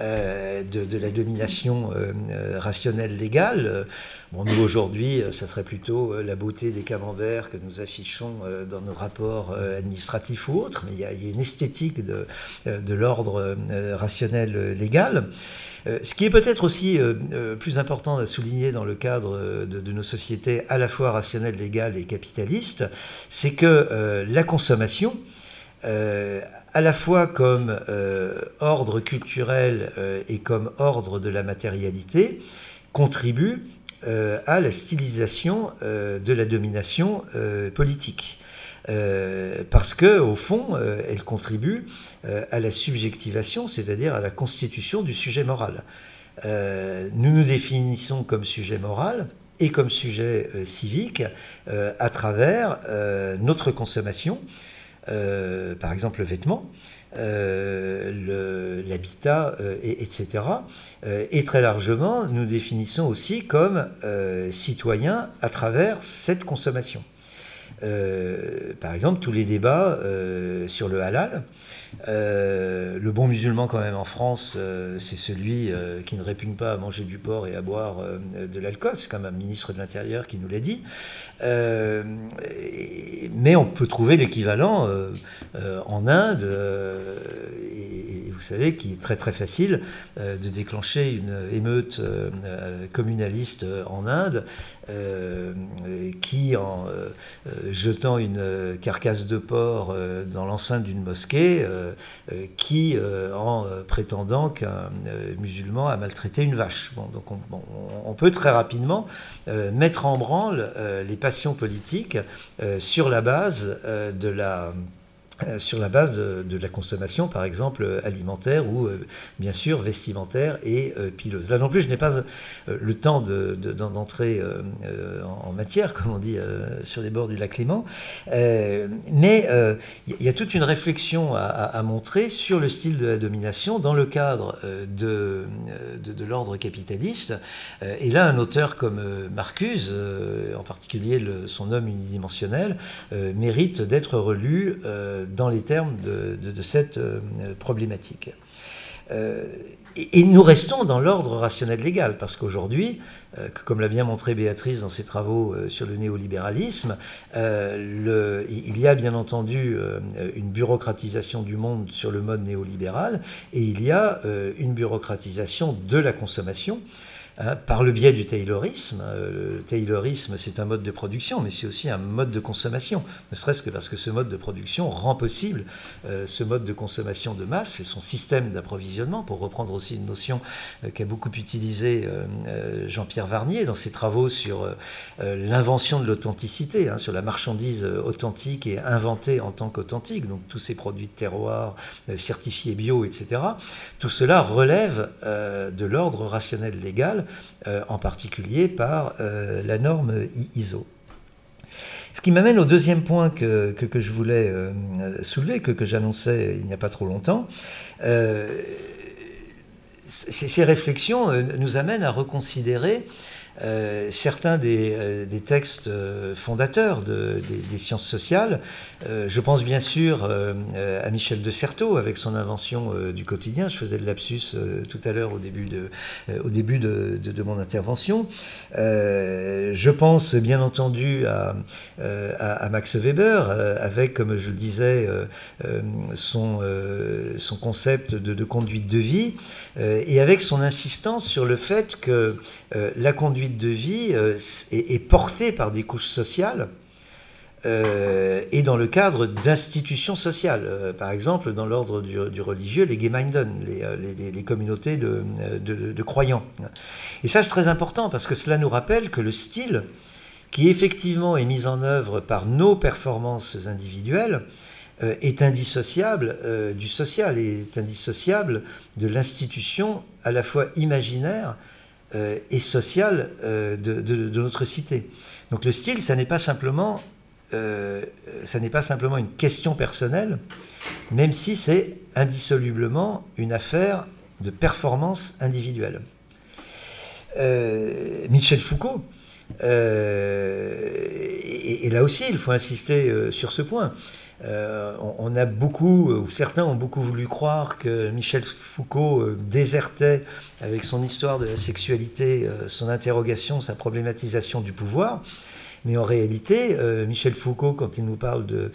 euh, de, la domination euh, euh, rationnelle légale. Bon, nous, aujourd'hui, ça serait plutôt la beauté des camemberts que nous affichons dans nos rapports administratifs ou autres, mais il y a, une esthétique de, de l'ordre rationnel légal. Ce qui est peut-être aussi plus important à souligner dans le cadre de, nos sociétés à la fois rationnelles, légales et capitalistes, c'est que la consommation à la fois comme euh, ordre culturel euh, et comme ordre de la matérialité, contribue euh, à la stylisation de la domination politique. parce que au fond, elle contribue à la subjectivation, c'est-à-dire à la constitution du sujet moral. nous nous définissons comme sujet moral et comme sujet civique à travers notre consommation, euh, par exemple le vêtement, euh, l'habitat, euh, etc. et très largement, nous définissons aussi comme citoyens à travers cette consommation. Par exemple, tous les débats sur le halal, euh, le bon musulman quand même en France, euh, c'est celui euh, qui ne répugne pas à manger du porc et à boire de l'alcool. C'est même un ministre de l'Intérieur qui nous l'a dit. mais on peut trouver l'équivalent en Inde. Vous savez qu'il est très très facile de déclencher une émeute communaliste en Inde qui, en jetant une carcasse de porc dans l'enceinte d'une mosquée, euh, qui, euh, en euh, prétendant qu'un musulman a maltraité une vache. Donc on, peut très rapidement mettre en branle les passions politiques sur la base de la euh, sur la base de, la consommation, par exemple, alimentaire ou, euh, bien sûr, vestimentaire et euh. Là non plus, je n'ai pas le temps d'entrer en, matière, comme on dit, sur les bords du lac Léman, mais il y a toute une réflexion à, montrer sur le style de la domination dans le cadre de, de, l'ordre capitaliste. et là, un auteur comme Marcuse, en particulier son homme unidimensionnel, mérite d'être relu dans les termes de, cette problématique. Et, nous restons dans l'ordre rationnel légal, parce qu'aujourd'hui, comme l'a bien montré Béatrice dans ses travaux sur le néolibéralisme, il y a bien entendu une bureaucratisation du monde sur le mode néolibéral, et il y a une bureaucratisation de la consommation. Hein, par le biais du taylorisme. Euh, le taylorisme, c'est un mode de production, mais c'est aussi un mode de consommation, ne serait-ce que parce que ce mode de production rend possible euh, ce mode de consommation de masse et son système d'approvisionnement, pour reprendre aussi une notion euh, qu'a beaucoup utilisée Jean-Pierre Varnier dans ses travaux sur l'invention de l'authenticité, hein, sur la marchandise authentique et inventée en tant qu'authentique, donc tous ces produits de terroir certifiés bio, etc. Tout cela relève de l'ordre rationnel légal euh, en particulier par euh, la norme ISO. Ce qui m'amène au deuxième point que, que, je voulais euh, soulever, que, que j'annonçais il n'y a pas trop longtemps. ces, réflexions nous amènent à reconsidérer euh, certains des, euh, textes euh, fondateurs des, sciences sociales. je pense bien sûr à Michel de Certeau avec son invention du quotidien. Je faisais le lapsus tout à l'heure au début de, mon intervention. je pense bien entendu à, Max Weber avec, comme je le disais, son, son concept de, de, conduite de vie et avec son insistance sur le fait que la conduite de vie euh, est, portée par des couches sociales euh, et dans le cadre d'institutions sociales. Euh, par exemple, dans l'ordre du, religieux, les Gemeinden, les, communautés de, de, croyants. Et ça, c'est très important parce que cela nous rappelle que le style, qui effectivement est mis en œuvre par nos performances individuelles, est indissociable du social, est indissociable de l'institution à la fois imaginaire euh, et sociale euh, de, notre cité. Donc le style, ça n'est pas simplement, euh, ça n'est pas simplement une question personnelle, même si c'est indissolublement une affaire de performance individuelle. Michel Foucault, et, là aussi il faut insister sur ce point, euh, on, a beaucoup, ou certains ont beaucoup voulu croire que Michel Foucault euh, désertait avec son histoire de la sexualité, euh, son interrogation, sa problématisation du pouvoir. Mais en réalité, Michel Foucault, quand il nous parle de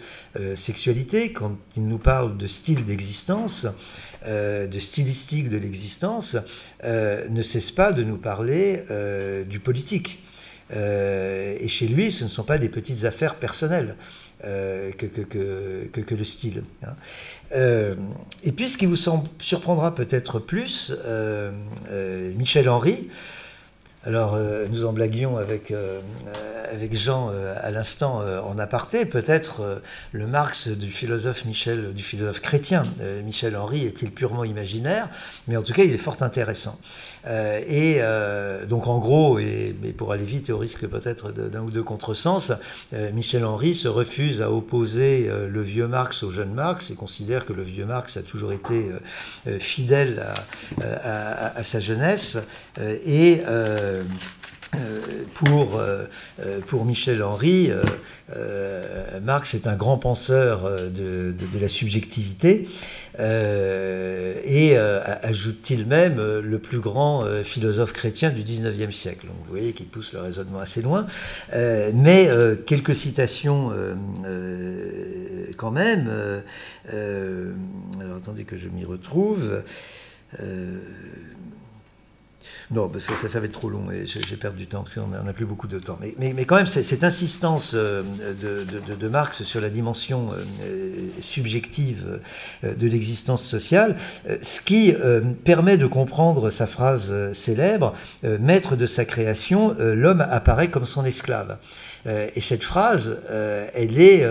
sexualité, quand il nous parle de style d'existence, de stylistique de l'existence, ne cesse pas de nous parler du politique. et chez lui, ce ne sont pas des petites affaires personnelles. Euh, que, que, que, le style. Hein. Euh, et puis, ce qui vous surprendra peut-être plus, euh, Michel Henry, alors, nous en blaguions avec, avec Jean à l'instant en aparté. Peut-être le Marx du philosophe Michel, du philosophe chrétien Michel Henry est-il purement imaginaire, mais en tout cas, il est fort intéressant. Euh, et euh, donc en gros, et, pour aller vite et au risque peut-être d'un ou deux contresens, euh, Michel Henry se refuse à opposer le vieux Marx au jeune Marx et considère que le vieux Marx a toujours été fidèle à, à, sa jeunesse et pour, pour Michel Henry, Marx est un grand penseur de, la subjectivité euh, et euh, ajoute-t-il même euh, le plus grand philosophe chrétien du 19e siècle. Vous voyez qu'il pousse le raisonnement assez loin. mais quelques citations quand même. alors attendez que je m'y retrouve. Non, parce que ça, va être trop long et j'ai perdu du temps parce qu'on n'a plus beaucoup de temps. Mais, quand même, cette insistance euh, de, Marx sur la dimension euh, subjective euh, de l'existence sociale, ce qui permet de comprendre sa phrase célèbre, Maître de sa création, l'homme apparaît comme son esclave. Et cette phrase, elle est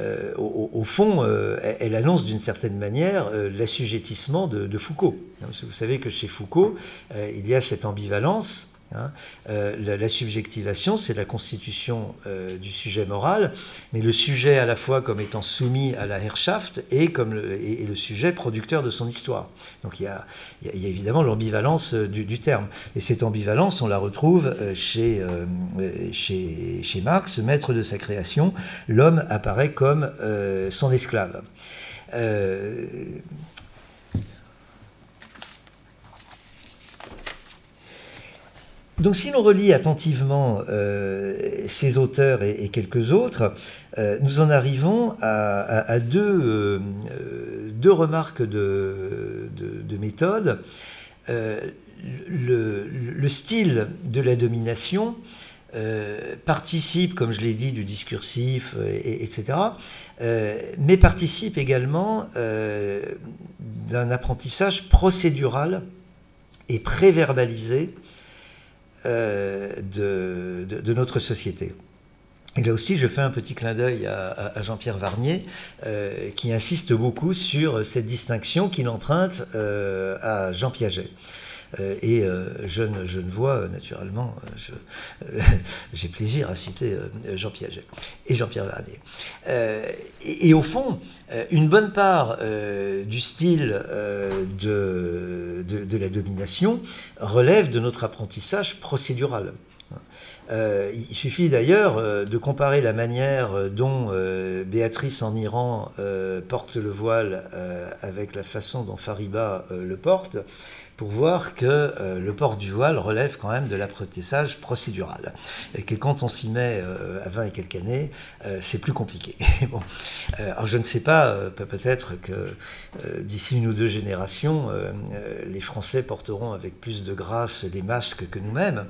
euh, au, fond, euh, elle annonce d'une certaine manière euh, l'assujettissement de, Foucault. Vous savez que chez Foucault, il y a cette ambivalence Hein. Euh, la, subjectivation, c'est la constitution euh, du sujet moral, mais le sujet à la fois comme étant soumis à la Herrschaft et, comme le, et, le sujet producteur de son histoire. Donc il y a, y a évidemment l'ambivalence euh, du, terme. Et cette ambivalence, on la retrouve chez, chez Marx, maître de sa création. L'homme apparaît comme son esclave. Donc si l'on relit attentivement euh, ces auteurs et, quelques autres, euh, nous en arrivons à, deux, euh, deux, remarques de, de, méthode. Le, style de la domination participe, comme je l'ai dit, du discursif, etc., mais participe également d'un apprentissage procédural et préverbalisé euh, de, notre société. Et là aussi, je fais un petit clin d'œil à, Jean-Pierre Varnier, euh, qui insiste beaucoup sur cette distinction qu'il emprunte euh, à Jean Piaget. Euh, et euh, je ne vois euh, naturellement, j'ai plaisir à citer Jean Piaget et Jean-Pierre Verdier. Et, au fond, une bonne part du style de, de, la domination relève de notre apprentissage procédural. il suffit d'ailleurs de comparer la manière dont Béatrice en Iran porte le voile avec la façon dont Fariba le porte pour voir que euh, le port du voile relève quand même de l'apprentissage procédural. Et que quand on s'y met euh, à 20 et quelques années, euh, c'est plus compliqué. bon. alors je ne sais pas, peut-être que d'ici une ou deux générations, les Français porteront avec plus de grâce les masques que nous-mêmes.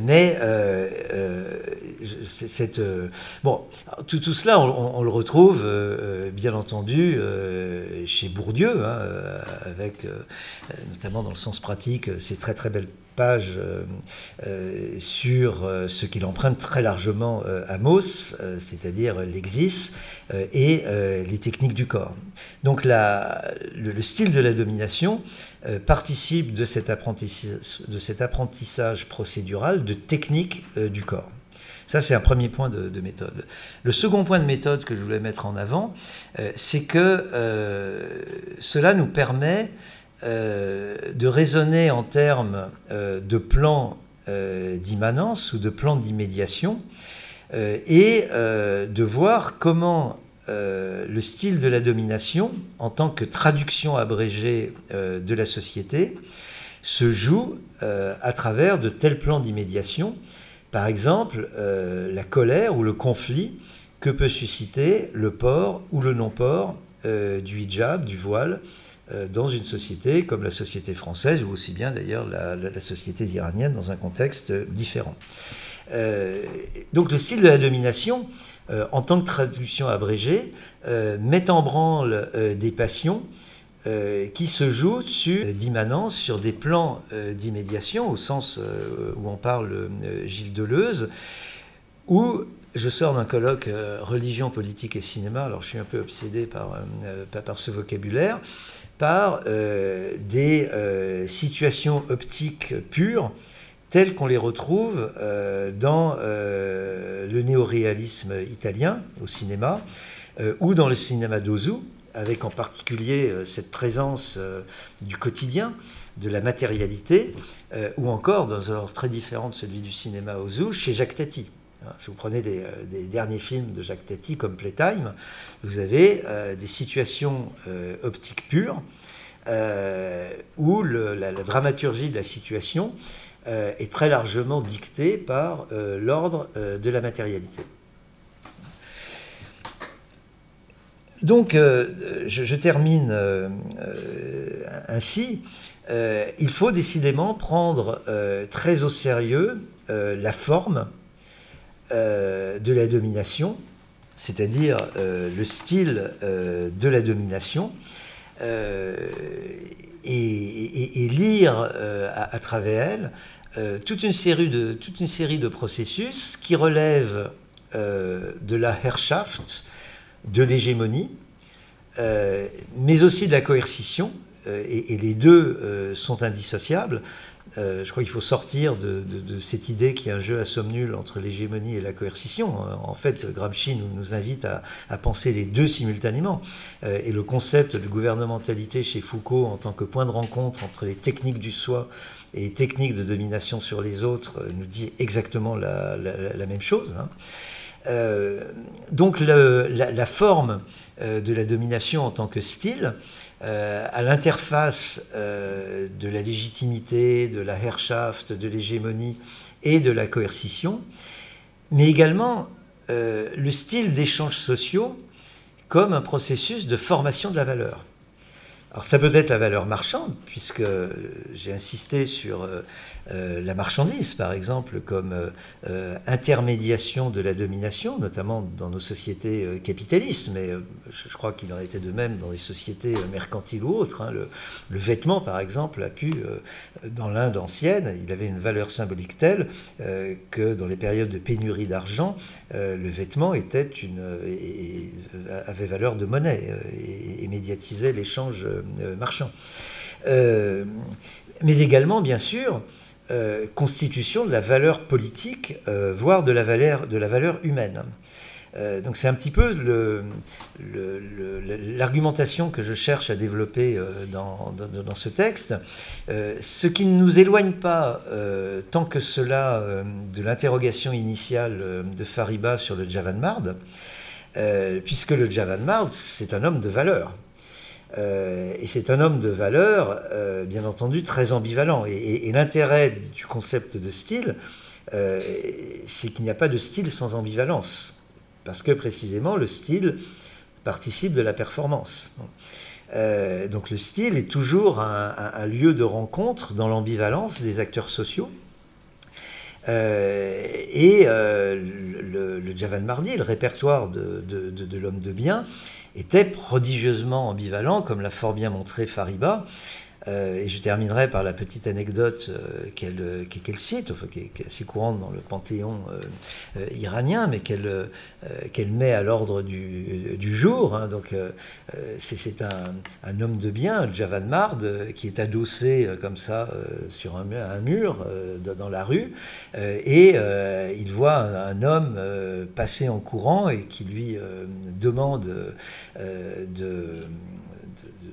mais cette, bon, tout, tout cela, on, le retrouve bien entendu chez Bourdieu, hein, avec notamment dans sens pratique ces très très belles pages euh, euh, sur euh, ce qu'il emprunte très largement à Mauss, c'est-à-dire l'exis et les techniques du corps. Donc la, le, style de la domination participe de cet, apprentissage, de cet apprentissage procédural de technique du corps. Ça, c'est un premier point de, de, méthode. Le second point de méthode que je voulais mettre en avant, c'est que cela nous permet de raisonner en termes euh, de plans euh, d'immanence ou de plans d'immédiation et de voir comment le style de la domination, en tant que traduction abrégée de la société, se joue à travers de tels plans d'immédiation. Par exemple, la colère ou le conflit que peut susciter le port ou le non-port du hijab, du voile, euh, dans une société comme la société française, ou aussi bien d'ailleurs la, société iranienne dans un contexte différent. Euh, donc le style de la domination, euh, en tant que traduction abrégée, met en branle des passions qui se jouent sur d'immanence, sur des plans d'immédiation, au sens où on parle Gilles Deleuze, où je sors d'un colloque religion, politique et cinéma, alors je suis un peu obsédé par, par ce vocabulaire, par euh, des euh, situations optiques pures telles qu'on les retrouve euh, dans le néoréalisme italien au cinéma ou dans le cinéma d'Ozu, avec en particulier cette présence du quotidien, de la matérialité, ou encore dans un ordre très différent de celui du cinéma Ozu, chez Jacques Tati. Hein, si vous prenez des, derniers films de Jacques Tati comme Playtime, vous avez des situations optiques pures euh, où la, dramaturgie de la situation euh, est très largement dictée par euh, l'ordre de la matérialité. Donc, je, termine ainsi. il faut décidément prendre très au sérieux la forme de la domination, c'est-à-dire le style de la domination, euh, et, lire euh, à, travers elle euh, toute une série de processus qui relèvent de la Herrschaft, de l'hégémonie, mais aussi de la coercition, et, les deux sont indissociables. Je crois qu'il faut sortir de, cette idée qu'il y a un jeu à somme nulle entre l'hégémonie et la coercition. En fait, Gramsci nous, invite à, penser les deux simultanément. et le concept de gouvernementalité chez Foucault en tant que point de rencontre entre les techniques du soi et techniques de domination sur les autres euh, nous dit exactement la, même chose. Hein. Euh, donc la, forme euh, de la domination en tant que style, à l'interface de la légitimité, de la Herrschaft, de l'hégémonie et de la coercition, mais également le style d'échanges sociaux comme un processus de formation de la valeur. Alors ça peut être la valeur marchande, puisque j'ai insisté sur euh, euh, la marchandise, par exemple, comme euh, intermédiation de la domination, notamment dans nos sociétés capitalistes, mais je, crois qu'il en était de même dans les sociétés mercantiles ou autres. Hein. Le, vêtement, par exemple, a pu, dans l'Inde ancienne, il avait une valeur symbolique telle que dans les périodes de pénurie d'argent, le vêtement avait valeur de monnaie et, et médiatisait l'échange euh, marchand. Euh, mais également, bien sûr, euh, constitution de la valeur politique, voire de la valeur, de la valeur humaine. donc c'est un petit peu l'argumentation que je cherche à développer dans, dans, ce texte, ce qui ne nous éloigne pas tant que cela de l'interrogation initiale de Fariba sur le Javanmard, puisque le Javanmard, c'est un homme de valeur. Euh, et c'est un homme de valeur, euh, bien entendu, très ambivalent. Et, l'intérêt du concept de style, euh, c'est qu'il n'y a pas de style sans ambivalence. Parce que précisément, le style participe de la performance. donc le style est toujours un, lieu de rencontre dans l'ambivalence des acteurs sociaux. et le, le, Javan Mardi, le répertoire de, de l'homme de bien, était prodigieusement ambivalent, comme l'a fort bien montré Fariba. Euh, et je terminerai par la petite anecdote euh, qu'elle qu'elle cite, qui, est, assez courante dans le panthéon euh, iranien, mais qu'elle met à l'ordre du, jour. Hein. donc, c'est un, homme de bien, Javan Mard, qui est adossé comme ça sur un mur dans la rue, et il voit un, homme passer en courant et qui lui demande de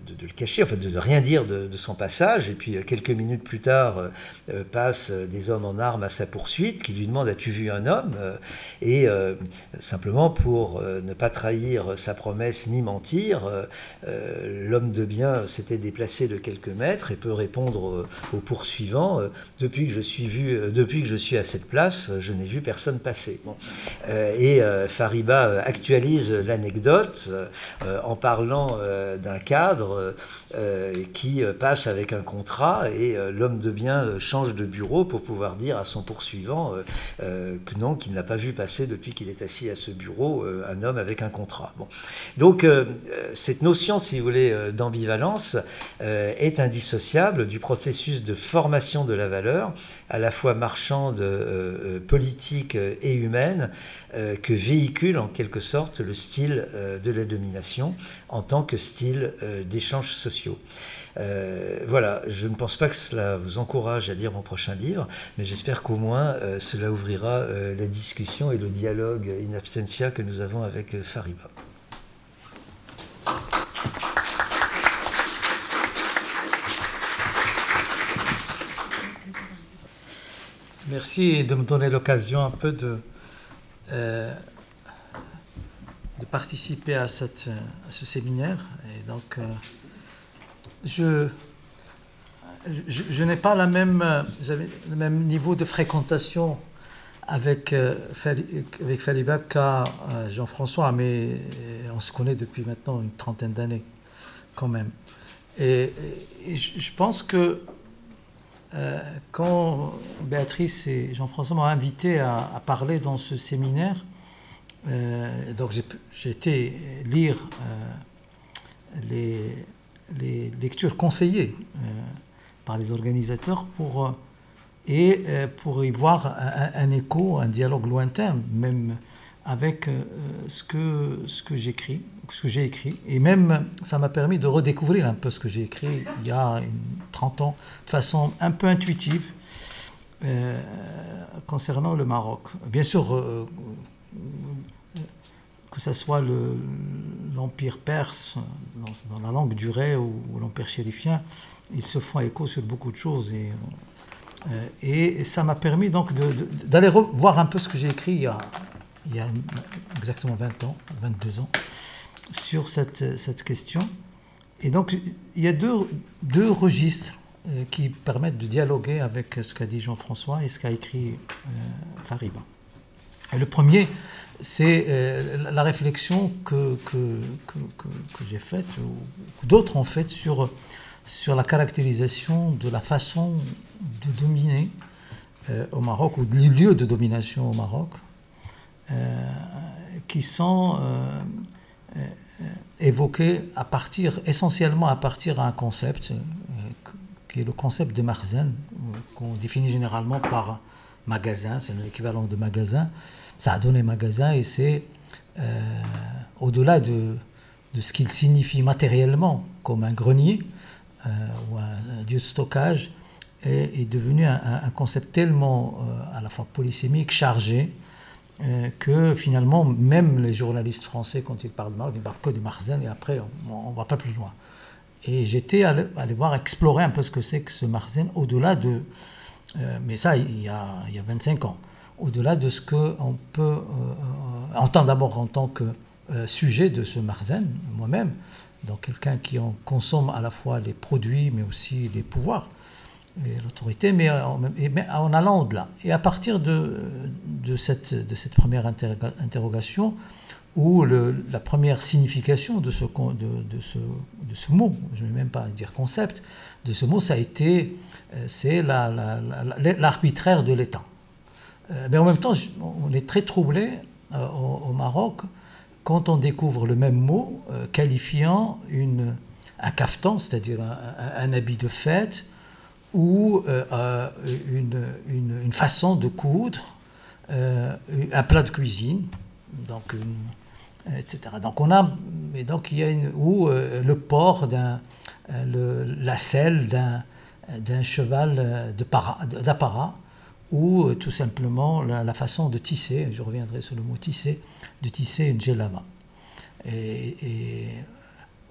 de, le cacher, en fait, de, ne rien dire de, son passage. Et puis, euh, quelques minutes plus tard, euh, euh, passent des hommes en armes à sa poursuite qui lui demandent As-tu vu un homme Et simplement pour ne pas trahir sa promesse ni mentir, l'homme de bien s'était déplacé de quelques mètres et peut répondre au poursuivant Depuis que je suis vu, depuis que je suis à cette place, je n'ai vu personne passer. et Fariba actualise l'anecdote en parlant d'un cadre euh, euh, qui euh, passe avec un contrat et l'homme de bien change de bureau pour pouvoir dire à son poursuivant que non, qu'il n'a pas vu passer depuis qu'il est assis à ce bureau un homme avec un contrat. Donc cette notion, si vous voulez, d'ambivalence est indissociable du processus de formation de la valeur, à la fois marchande, politique et humaine, que véhicule en quelque sorte le style de la domination en tant que style d'échange sociaux. Euh, voilà, je ne pense pas que cela vous encourage à lire mon prochain livre, mais j'espère qu'au moins euh, cela ouvrira euh, la discussion et le dialogue in absentia que nous avons avec Fariba. Merci de me donner l'occasion un peu de, de participer à, cette, à ce séminaire. Et donc, je, je, n'ai pas la même, le même niveau de fréquentation avec, euh, avec qu'à euh, Jean-François, mais euh, on se connaît depuis maintenant une trentaine d'années, quand même. Et, je pense que quand Béatrice et Jean-François m'ont invité à, parler dans ce séminaire, donc j'ai été lire les, les lectures conseillées euh, par les organisateurs pour, euh, et euh, pour y voir un, écho, un dialogue lointain, même avec ce que, ce que j'écris, ce que j'ai écrit. Et même, ça m'a permis de redécouvrir un peu ce que j'ai écrit il y a 30 ans, de façon un peu intuitive, concernant le Maroc. Bien sûr, que ce soit l'Empire perse, dans, la langue du Ré, ou, l'Empire chérifien, ils se font écho sur beaucoup de choses. Et, euh, et ça m'a permis donc d'aller voir un peu ce que j'ai écrit il y, a, il y, a, exactement 20 ans, 22 ans, sur cette, cette, question. Et donc, il y a deux, deux registres euh, qui permettent de dialoguer avec ce qu'a dit Jean-François et ce qu'a écrit euh, Fariba. Et le premier, c'est euh, la réflexion que, que, que, j'ai faite, ou d'autres ont faite, sur, sur la caractérisation de la façon de dominer euh, au Maroc, ou du lieu de domination au Maroc, euh, qui sont évoqués à partir, essentiellement à partir d'un concept, qui est le concept de Marzen, qu'on définit généralement par magasin, c'est l'équivalent de magasin, ça a donné magasin et c'est euh, au-delà de, de, ce qu'il signifie matériellement comme un grenier euh, ou un, lieu de stockage est, devenu un, concept tellement euh, à la fois polysémique, chargé, que finalement même les journalistes français quand ils parlent de Maroc, ils parlent que de Marzen et après on ne va pas plus loin. Et j'étais allé, allé, voir, explorer un peu ce que c'est que ce Marzen au-delà de... mais ça, il y, a, il y a 25 ans au-delà de ce qu'on peut euh, entendre d'abord en tant que euh, sujet de ce marzen, moi-même, donc quelqu'un qui en consomme à la fois les produits, mais aussi les pouvoirs et l'autorité, mais, en allant au-delà. Et à partir de, de, cette, de cette première interrogation, où la première signification de ce, mot, je ne vais même pas dire concept, de ce mot, ça a été, euh, c'est l'arbitraire de l'État. Euh, mais en même temps, on est très troublé euh, au, Maroc quand on découvre le même mot qualifiant une, un caftan, c'est-à-dire un, habit de fête, ou une, une, façon de coudre, un plat de cuisine, donc etc. Donc on a, donc il y a ou le port d'un, la selle d'un, cheval d'apparat ou euh, tout simplement la, façon de tisser, je reviendrai sur le mot tisser, de tisser une. Et,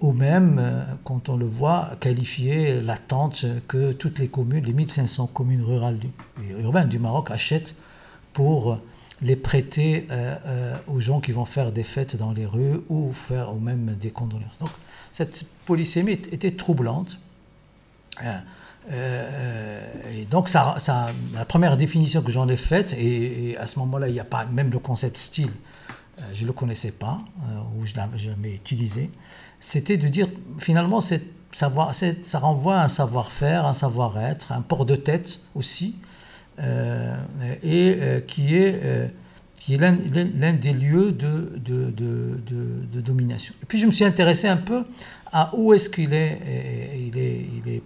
ou même, euh, quand on le voit, qualifier l'attente que toutes les communes, les 1500 communes rurales et urbaines du Maroc achètent pour les prêter euh, aux gens qui vont faire des fêtes dans les rues ou faire ou même des condoléances. Donc cette polysémie était troublante. Euh, et donc, ça, la première définition que j'en ai faite, et, à ce moment-là, il n'y a pas même le concept style, euh, je ne le connaissais pas, euh, ou je ne l'avais jamais utilisé, c'était de dire finalement, savoir, ça renvoie à un savoir-faire, un savoir-être, un port de tête aussi, et qui est, qui est l'un des lieux de, de, de, de, domination. Et puis je me suis intéressé un peu à où est-ce qu'il est, il est, il est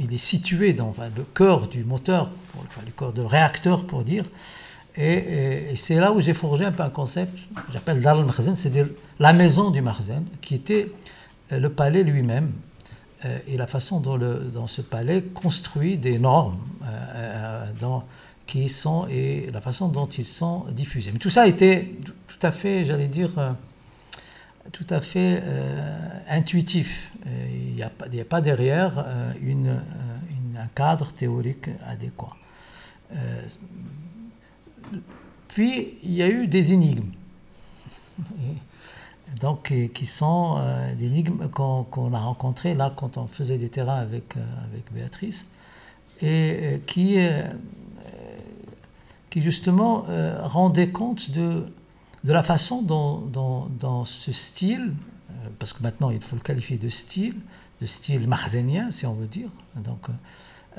il est situé dans le cœur du moteur, le cœur du réacteur pour dire. Et, c'est là où j'ai forgé un peu un concept, j'appelle Dar al c'est-à-dire la maison du Marzen, qui était euh, le palais lui-même euh, et la façon dont, le, dans ce palais construit des normes euh, dans, qui sont et la façon dont ils sont diffusés. Mais tout ça était tout à fait, j'allais dire, tout à fait euh, intuitif. Il n'y a, pas derrière euh, euh, une, un cadre théorique adéquat. puis il y a eu des énigmes, donc qui sont des énigmes qu'on a rencontrées là quand on faisait des terrains avec, avec Béatrice, et qui, qui justement rendaient compte de de la façon dont, dans ce style, euh, parce que maintenant il faut le qualifier de style, de style marzénien si on veut dire, donc,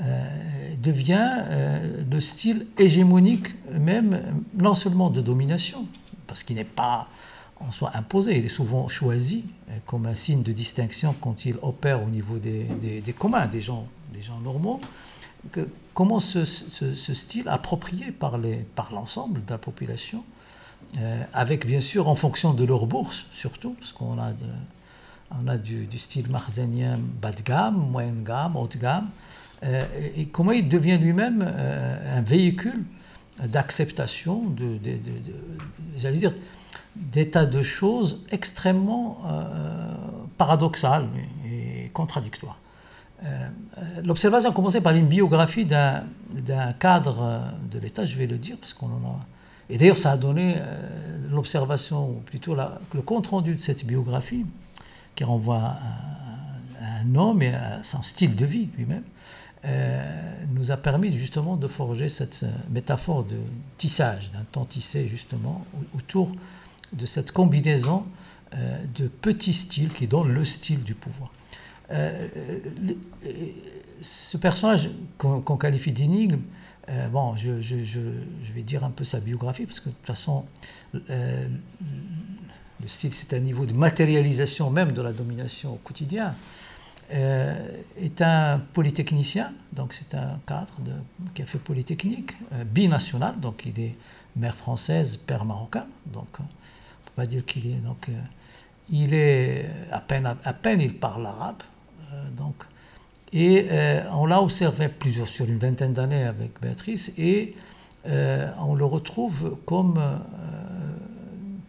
euh, devient euh, le style hégémonique même, non seulement de domination, parce qu'il n'est pas en soi imposé, il est souvent choisi comme un signe de distinction quand il opère au niveau des, des, communs, des gens, des gens normaux. comment ce, style, approprié par l'ensemble par de la population, avec bien sûr en fonction de leur bourse surtout, parce qu'on a, on a du, style marzenien bas de gamme, moyenne gamme, haute gamme, et comment il devient lui-même un véhicule d'acceptation, de, j'allais dire, d'état de choses extrêmement euh, paradoxales et contradictoires. Euh, l'observation a commencé par une biographie d'un cadre de l'État, je vais le dire, parce qu'on en a. Et d'ailleurs, ça a donné euh, l'observation, ou plutôt le compte-rendu de cette biographie, qui renvoie à, un homme et à son style de vie lui-même, nous a permis justement de forger cette métaphore de tissage, d'un temps tissé justement autour de cette combinaison euh, de petits styles qui donnent le style du pouvoir. Euh, ce personnage qu'on qualifie d'énigme, euh, bon, je, vais dire un peu sa biographie, parce que de toute façon, le style, c'est un niveau de matérialisation même de la domination au quotidien. est un polytechnicien, donc c'est un cadre de, qui a fait polytechnique, binational, donc il est mère française, père marocain, donc on va dire qu'il est euh, il est à peine il parle arabe euh, donc et euh, on l'a observé plusieurs sur une vingtaine d'années avec Béatrice et on le retrouve comme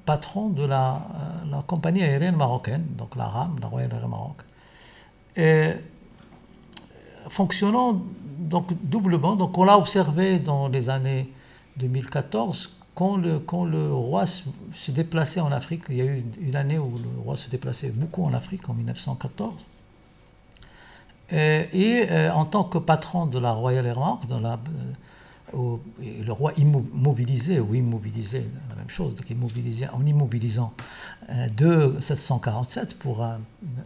patron de la, la, compagnie aérienne marocaine, donc la RAM, la Royal Air Maroc. Et, fonctionnant donc doublement, donc on l'a observé dans les années 2014 quand le, roi se, déplaçait en Afrique, il y a eu une année où le roi se déplaçait beaucoup en Afrique, en 1914, euh, et, euh, en tant que patron de la Royal Air la, euh, le roi immobilisait ou immobilisait, la même chose, en immobilisant de 747 pour une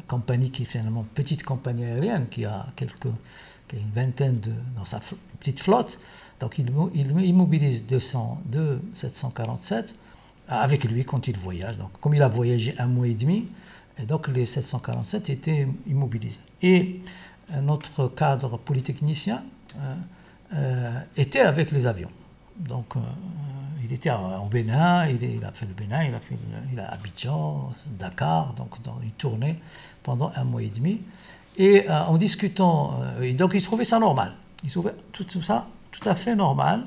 compagnie qui est finalement petite compagnie aérienne qui a, quelques, une vingtaine de, dans sa petite flotte, donc il, immobilise 200, 747 avec lui quand il voyage. Donc, comme il a voyagé un mois et demi, et donc les 747 étaient immobilisés. Et notre cadre polytechnicien euh, euh, était avec les avions. Donc euh, il était au Bénin, il, a fait le Bénin, il a fait il a Abidjan, Dakar, donc dans une tournée pendant un mois et demi. Et en discutant, donc il trouvait ça normal. Il trouvait tout ça tout à fait normal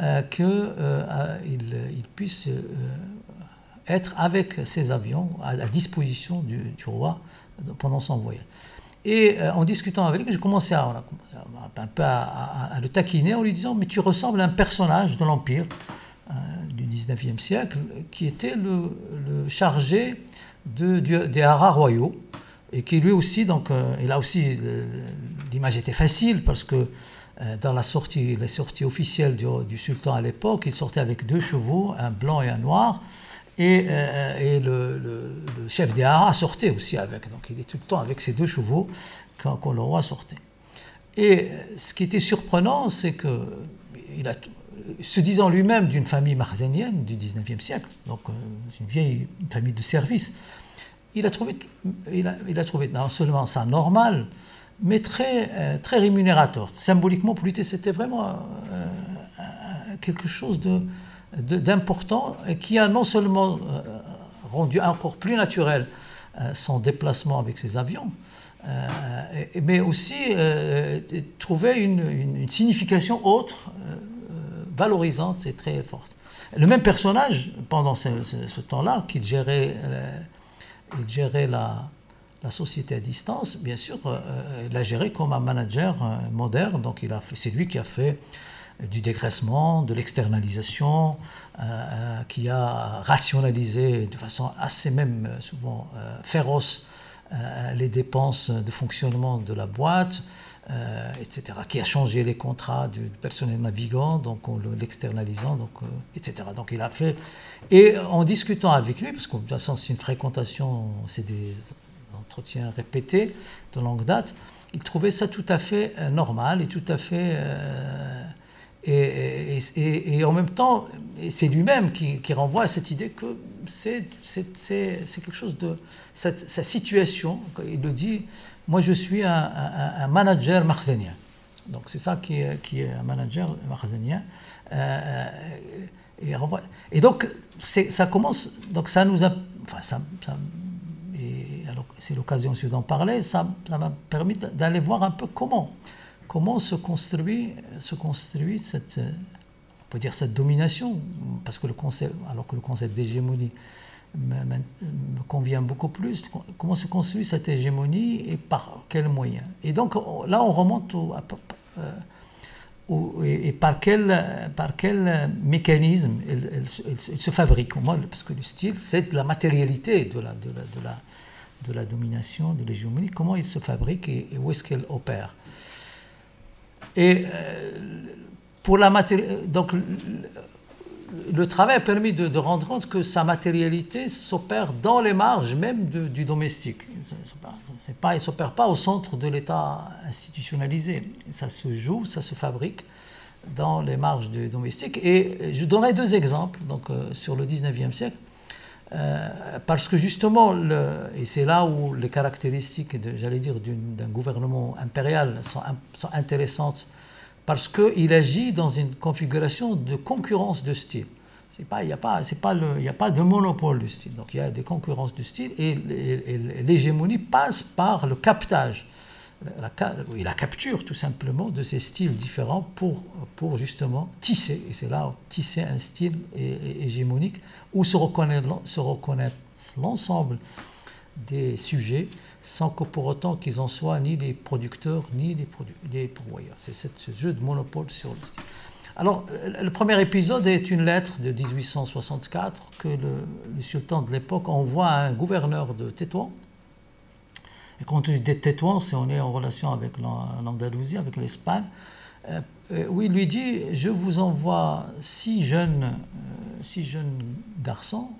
euh, qu'il euh, il puisse euh, être avec ses avions à, disposition du, roi pendant son voyage. Et en discutant avec lui, j'ai commencé à, un peu à, le taquiner en lui disant Mais tu ressembles à un personnage de l'Empire du 19e siècle qui était le, chargé de, des haras royaux et qui lui aussi, donc, et là aussi, l'image était facile parce que euh, dans la sortie, les sorties officielles du, sultan à l'époque, il sortait avec deux chevaux, un blanc et un noir, et, euh, le, chef des haras sortait aussi avec. Donc il est tout le temps avec ses deux chevaux quand, le roi sortait. Et euh, ce qui était surprenant, c'est que, a, se disant lui-même d'une famille marzénienne du 19e siècle, donc une vieille famille de service, il a trouvé, il a trouvé non seulement ça normal, mais très, euh, très rémunérateur. Symboliquement, pour lui, c'était vraiment euh, quelque chose d'important de, qui a non seulement euh, rendu encore plus naturel son déplacement avec ses avions, mais aussi trouvé une, signification autre, valorisante et très forte. Le même personnage, pendant ce, temps-là, qu'il gérait, gérait la, la société à distance, bien sûr, euh, euh, l'a géré comme un manager euh, moderne. Donc, il a c'est lui qui a fait du dégraissement, de l'externalisation, qui a rationalisé de façon assez même souvent féroce les dépenses de fonctionnement de la boîte, etc., qui a changé les contrats du personnel navigant, donc en l'externalisant, donc, etc. Donc il a fait... Et en discutant avec lui, parce que de toute façon c'est une fréquentation, c'est des entretien répété de longue date, il trouvait ça tout à fait euh, normal et tout à fait... Euh, et, et, en même temps, c'est lui-même qui, renvoie à cette idée que c'est quelque chose de... Sa, situation, il le dit, moi je suis un, manager marzénien. Donc c'est ça qui est, qui est, un manager marzénien. Euh, Et, et donc, ça commence, donc ça nous enfin, ça, c'est l'occasion aussi d'en parler, ça m'a permis d'aller voir un peu comment, comment se construit, se construit cette, on peut dire cette domination, parce que le concept, alors que le concept d'hégémonie me, convient beaucoup plus, comment se construit cette hégémonie et par quels moyens. Et donc là, on remonte au, euh, et, par quel, par quel mécanisme il, se fabrique. parce que le style, c'est la matérialité de la, de de la, de la domination, de l'hégémonie, comment il se fabrique et, où est-ce qu'elle opère. Et euh, pour la donc le travail a permis de, rendre compte que sa matérialité s'opère dans les marges même du domestique. Pas, il ne s'opère pas au centre de l'État institutionnalisé. Ça se joue, ça se fabrique dans les marges du domestique. Et je donnerai deux exemples donc, euh, sur le 19e siècle. Euh, parce que justement, et c'est là où les caractéristiques, j'allais dire, d'un gouvernement impérial sont, intéressantes parce qu'il agit dans une configuration de concurrence de style. Il n'y a, pas, pas a pas de monopole de style. Donc il y a des concurrences de style et, l'hégémonie passe par le captage, la, la capture tout simplement de ces styles différents pour, pour justement tisser, et c'est là tisser un style hégémonique où se reconnaît, se reconnaissent l'ensemble des sujets sans que pour autant qu'ils en soient ni les producteurs ni les, les pourvoyeurs. C'est ce jeu de monopole sur le style. Alors, le premier épisode est une lettre de 1864 que le, sultan de l'époque envoie à un gouverneur de Tétouan. Et quand on dit Tétouan, c'est on est en relation avec l'Andalousie, avec l'Espagne, euh, euh, où il lui dit Je vous envoie six jeunes, six jeunes garçons,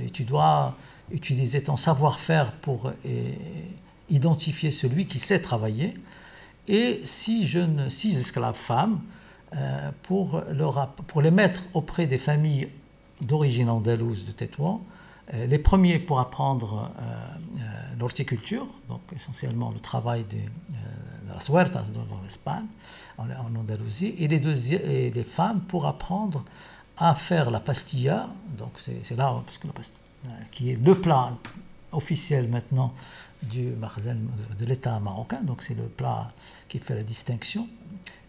et tu dois utiliser ton savoir-faire pour identifier celui qui sait travailler, et six jeunes, six esclaves femmes euh, pour, pour les mettre auprès des familles d'origine andalouse de Tétouan, euh, les premiers pour apprendre euh, l'horticulture, donc essentiellement le travail de, de las huertas dans l'Espagne, en, Andalousie, et les, et les femmes pour apprendre à faire la pastilla, donc c'est là parce que la qui est le plat officiel maintenant du de l'État marocain, donc c'est le plat qui fait la distinction.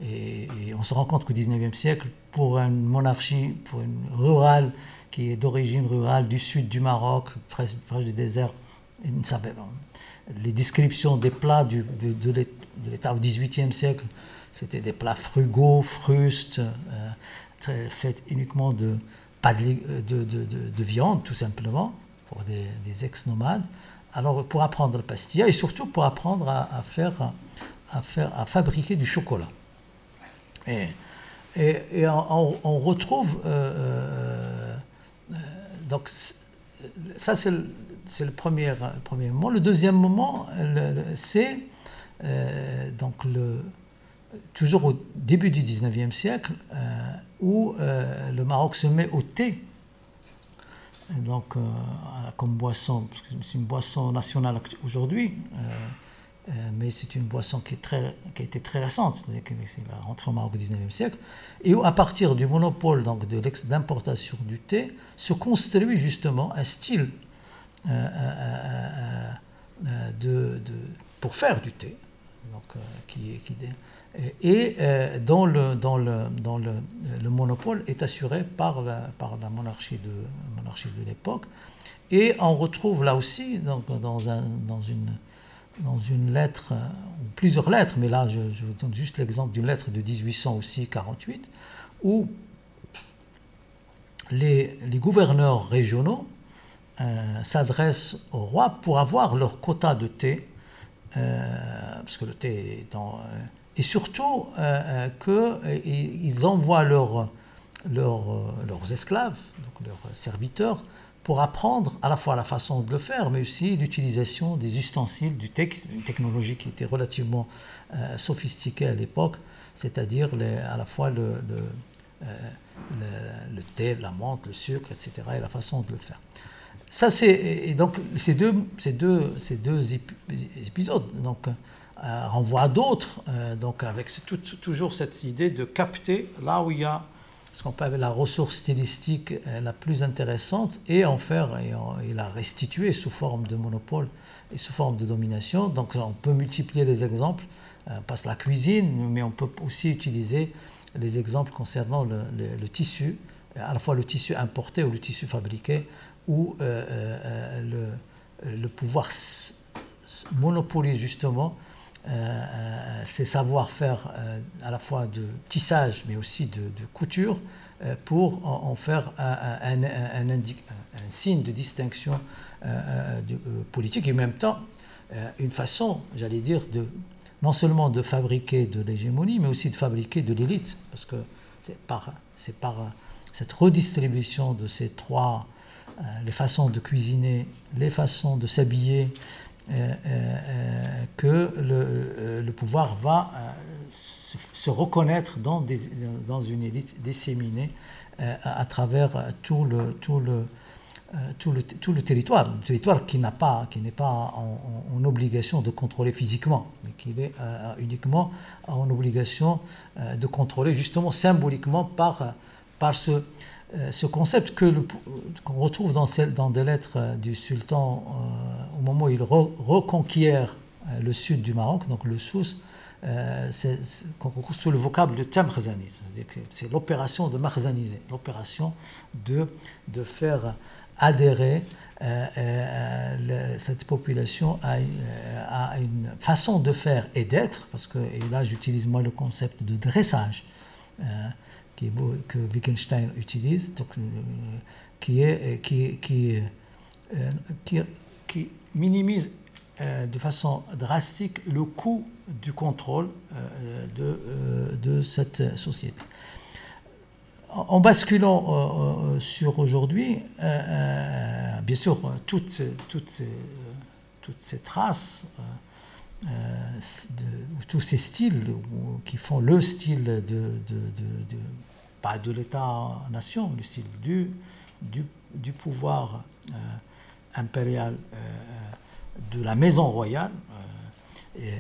Et, on se rend compte qu'au XIXe siècle, pour une monarchie, pour une rurale qui est d'origine rurale du sud du Maroc, presque proche du désert, les descriptions des plats de, l'État au XVIIIe siècle, c'était des plats frugaux, frustes, euh, faits uniquement de, pas de, de, viande, tout simplement, pour des, des ex-nomades. Alors, pour apprendre le pastilla et surtout pour apprendre à, faire, à, faire, à fabriquer du chocolat. Et, et, on, retrouve. Euh, euh, donc, ça, c'est le, le, premier, premier moment. Le deuxième moment, c'est euh, donc le, toujours au début du 19e siècle, où le Maroc se met au thé. Donc, euh, comme boisson, c'est une boisson nationale aujourd'hui, euh, euh, mais c'est une boisson qui, a été très récente, c'est la rentrée au Maroc au XIXe siècle, et où, à partir du monopole donc, de du thé, se construit justement un style pour faire du thé, qui, et euh, dont, le, le, le, le, monopole est assuré par la, par la monarchie de, l'époque. Et on retrouve là aussi, donc, dans, un, dans, une, dans une lettre, ou plusieurs lettres, mais là je, vous donne juste l'exemple d'une lettre de 1800 aussi, 48, où les, les gouverneurs régionaux euh, s'adressent au roi pour avoir leur quota de thé, euh, parce que le thé est en et surtout euh, euh qu'ils envoient leurs, leurs esclaves, donc leurs serviteurs, pour apprendre à la fois la façon de le faire, mais aussi l'utilisation des ustensiles, du une technologie qui était relativement euh, sophistiquée à l'époque, c'est-à-dire à la fois le, le, le, thé, la menthe, le sucre, etc., et la façon de le faire. Ça, c'est, donc, ces deux, ces deux, ces deux épisodes, donc, euh, renvoie à d'autres, euh, donc avec toujours cette idée de capter là où il y a ce qu'on appeler la ressource stylistique la plus intéressante et en faire et, la restituer sous forme de monopole et sous forme de domination. Donc on peut multiplier les exemples, euh, passe la cuisine, mais on peut aussi utiliser les exemples concernant le, tissu, à la fois le tissu importé ou le tissu fabriqué, euh, euh, le, le, pouvoir monopolise justement ces savoir-faire à la fois de tissage mais aussi de, couture pour en, faire un, signe de distinction politique et en même temps une façon, j'allais dire, de non seulement de fabriquer de l'hégémonie, mais aussi de fabriquer de l'élite, parce que c'est par, par cette redistribution de ces trois, euh, les façons de cuisiner, les façons de s'habiller, euh, euh, que le, pouvoir va se, reconnaître dans, une élite disséminée à, travers tout le, tout le, euh, tout, le, tout le territoire, un territoire qui n'est pas, qui pas en, obligation de contrôler physiquement, mais qui est euh, uniquement en obligation euh, de contrôler justement symboliquement par, par ce, ce concept que qu'on retrouve dans, dans des lettres du sultan au moment où il reconquiert le sud du Maroc, donc le Sousse, c'est sous le vocable de Tamkhzani, c'est l'opération de marzaniser, l'opération de, de faire adhérer euh, euh, cette population à, une façon de faire et d'être, parce que et là j'utilise moi le concept de dressage euh, qui que Wittgenstein utilise, donc, qui, est, qui, qui, qui, qui minimise de façon drastique le coût du contrôle de, de cette société. En basculant euh, euh, sur aujourd'hui, euh, bien sûr, toutes, toutes, toutes ces traces, de, tous ces styles qui font le style de, pas de l'État-nation, le style du, du, pouvoir impérial de la maison royale. Et,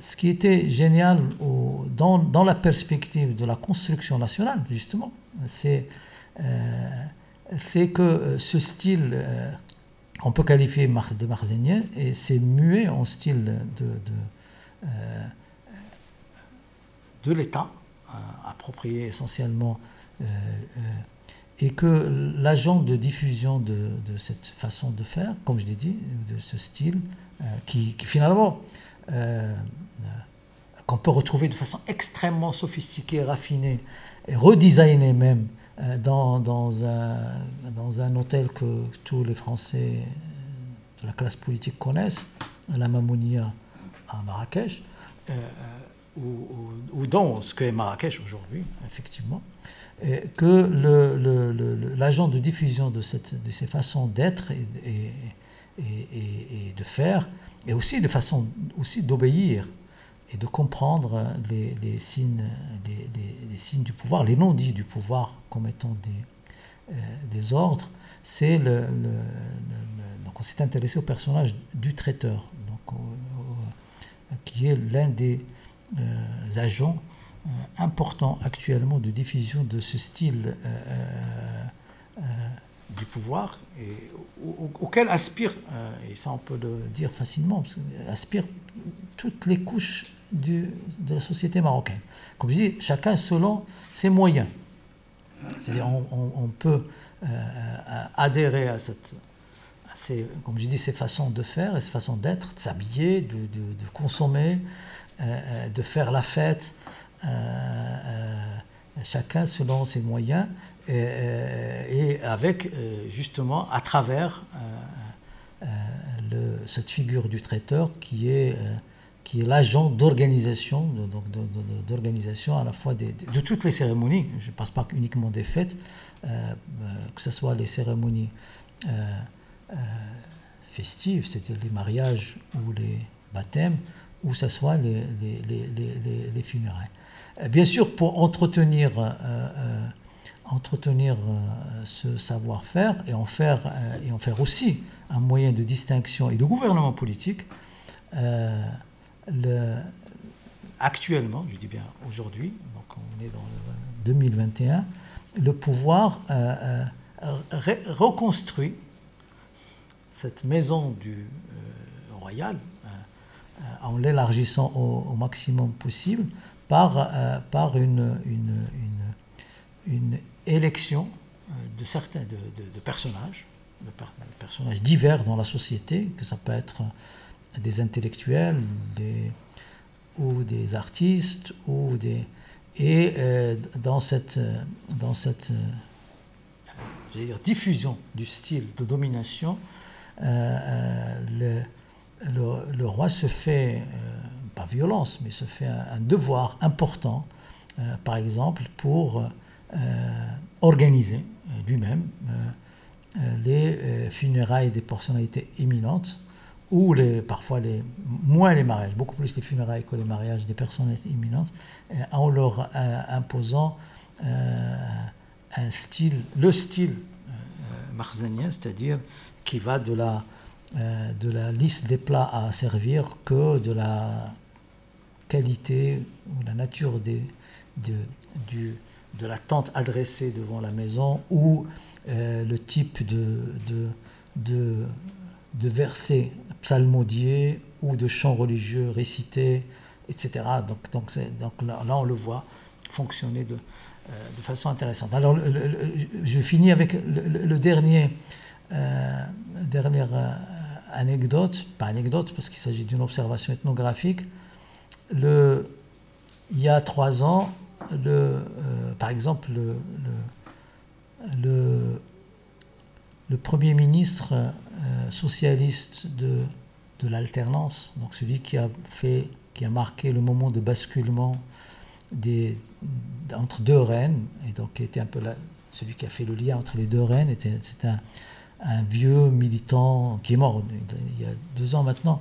ce qui était génial dans, dans, la perspective de la construction nationale, justement, c'est euh, que euh, ce style, euh, on peut qualifier de marzenien, et c'est muet en style de, de l'État, approprié essentiellement, et que l'agent de diffusion de, cette façon de faire, comme je l'ai dit, de ce style, qui, finalement euh, qu'on peut retrouver de façon extrêmement sophistiquée, raffinée, et redesignée même euh, dans, dans, un, dans un hôtel que tous les Français de la classe politique connaissent, la Mamounia à Marrakech, euh, ou, dans ce qu'est Marrakech aujourd'hui, effectivement, que l'agent de diffusion de, ces façons d'être et, de faire et aussi de façon aussi d'obéir et de comprendre les, signes, les, signes du pouvoir, les non-dits du pouvoir comme étant des, euh, ordres, c'est le, donc on s'est intéressé au personnage du traiteur, donc qui est l'un des euh, agents euh, importants actuellement de diffusion de ce style du pouvoir et auquel aspirent, euh, et ça on peut le dire facilement, aspirent toutes les couches de la société marocaine. Comme je dis, chacun selon ses moyens. C'est-à-dire on, peut euh, adhérer à cette, à ces, comme je dis, ces façons de faire et ces façons d'être, de s'habiller, de, de, consommer, euh, de faire la fête, chacun selon ses moyens et, avec justement à travers cette figure du traiteur qui est, qui est l'agent d'organisation, d'organisation à la fois des, de toutes les cérémonies, je ne passe pas uniquement des fêtes, que ce soit les cérémonies festives, c'est-à-dire les mariages ou les baptêmes, ou ce soit les, les, les, les funérailles. Bien sûr, pour entretenir entretenir euh, ce savoir-faire et, en faire, euh, et en faire aussi un moyen de distinction et de gouvernement politique, euh, le, actuellement, je dis bien aujourd'hui, donc on est dans le 2021, le pouvoir reconstruit cette maison du royal en l'élargissant au, maximum possible par, par une, une, une, élection de certains de, personnages, de personnages divers dans la société, que ça peut être des intellectuels ou des artistes ou des et euh, dans cette dans cette euh, diffusion du style de domination euh, le, le, roi se fait pas violence mais se fait un, devoir important par exemple pour organiser lui-même les funérailles des personnalités éminentes ou les, parfois les, moins les mariages, beaucoup plus les funérailles que les mariages des personnes imminentes, euh, en leur euh, imposant euh, un style, le style marzanien, c'est-à-dire qui va de la, de la liste des plats à servir que de la qualité ou la nature de, du, de la tente adressée devant la maison ou le type de, de, de, de versets psalmodiés ou de chants religieux récités, etc. Donc, là, on le voit fonctionner de, euh, façon intéressante. Alors, je finis avec le, dernier, euh, dernière euh, anecdote, pas anecdote parce qu'il s'agit d'une observation ethnographique. Il y a trois ans, par exemple, le, le, le Premier ministre euh, socialiste de, de l'alternance, donc celui qui a fait, qui a marqué le moment de basculement des, entre deux reines, et donc qui était un peu celui qui a fait le lien entre les deux reines, c'est un, un, vieux militant qui est mort il y a deux ans maintenant,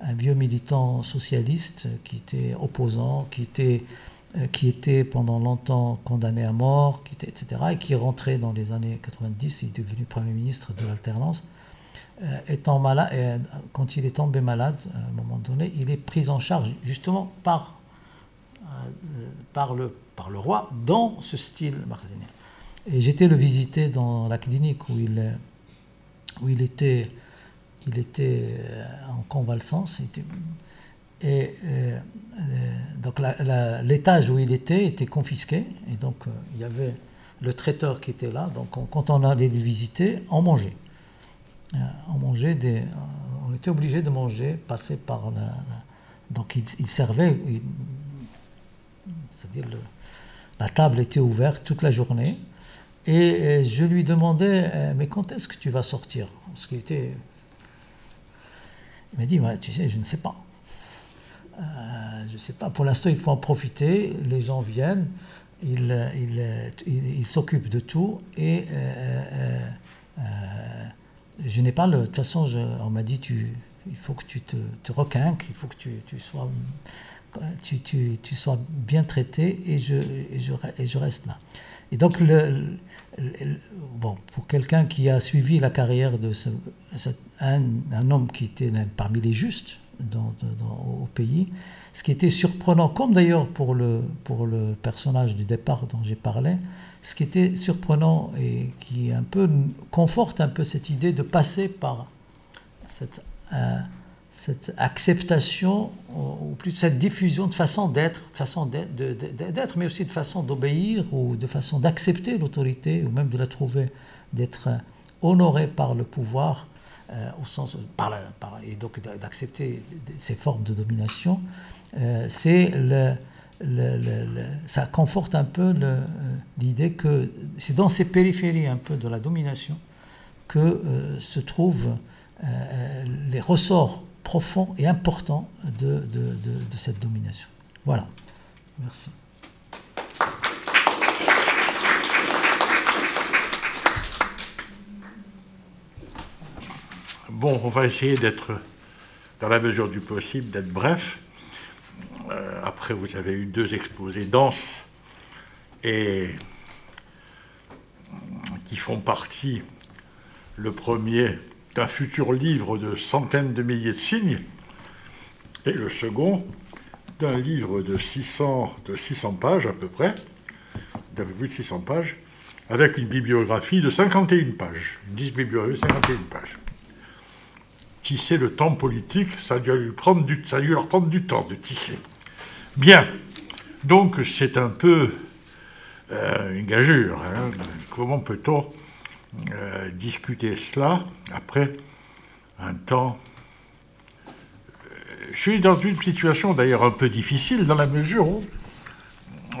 un vieux militant socialiste qui était opposant, qui était euh, qui était pendant longtemps condamné à mort, etc., et qui est rentré dans les années 90, il est devenu Premier ministre de l'alternance. Euh, étant malade, euh, quand il est tombé malade, à un moment donné, il est pris en charge justement par, par, le, par le roi dans ce style marzinien. Et j'étais le visiter dans la clinique où il, où il, était, il était en convalescence. Et euh, euh, donc l'étage où il était était confisqué, et donc euh, il y avait le traiteur qui était là. Donc quand on allait le visiter, on mangeait. On mangeait des, on était obligé de manger, passer par la. donc il, servait, c'est-à-dire la table était ouverte toute la journée. Et je lui demandais, mais quand est-ce que tu vas sortir? Parce qu'il était. Il m'a dit, tu sais, je ne sais pas. Euh, je ne sais pas, pour l'instant, il faut en profiter. Les gens viennent, ils il, s'occupent de tout. Et euh, euh, je n'ai pas le. De toute façon, on m'a dit tu, il faut que tu te, te requinques, il faut que tu, sois. Tu, sois bien traité et je, reste là. Et donc, bon, pour quelqu'un qui a suivi la carrière de un, homme qui était parmi les justes, au pays. Ce qui était surprenant, comme d'ailleurs pour le, pour le personnage du départ dont j'ai parlé, ce qui était surprenant et qui un peu conforte un peu cette idée de passer par cette, euh, cette acceptation, ou plus cette diffusion de façon d'être, façon d'être, mais aussi de façon d'obéir ou de façon d'accepter l'autorité ou même de la trouver, d'être honoré par le pouvoir euh, au sens par, et donc d'accepter ces formes de domination, euh, c'est le, ça conforte un peu euh, l'idée que c'est dans ces périphéries un peu de la domination que se trouvent les ressorts profonds et importants de, de cette domination. Voilà. Merci. Bon, on va essayer d'être, dans la mesure du possible, d'être bref. Euh, après, vous avez eu deux exposés denses et qui font partie, le premier, d'un futur livre de centaines de milliers de signes, et le second, d'un livre de 600, de 600 pages à peu près, d'un peu plus de 600 pages, avec une bibliographie de 51 pages. Une 10 bibliographie de 51 pages. Tisser le temps politique, ça a dû, lui prendre du, leur prendre du temps de tisser. Bien. Donc c'est un peu euh, une gageure. Hein. Comment peut-on euh, discuter cela après un temps je suis dans une situation d'ailleurs un peu difficile dans la mesure où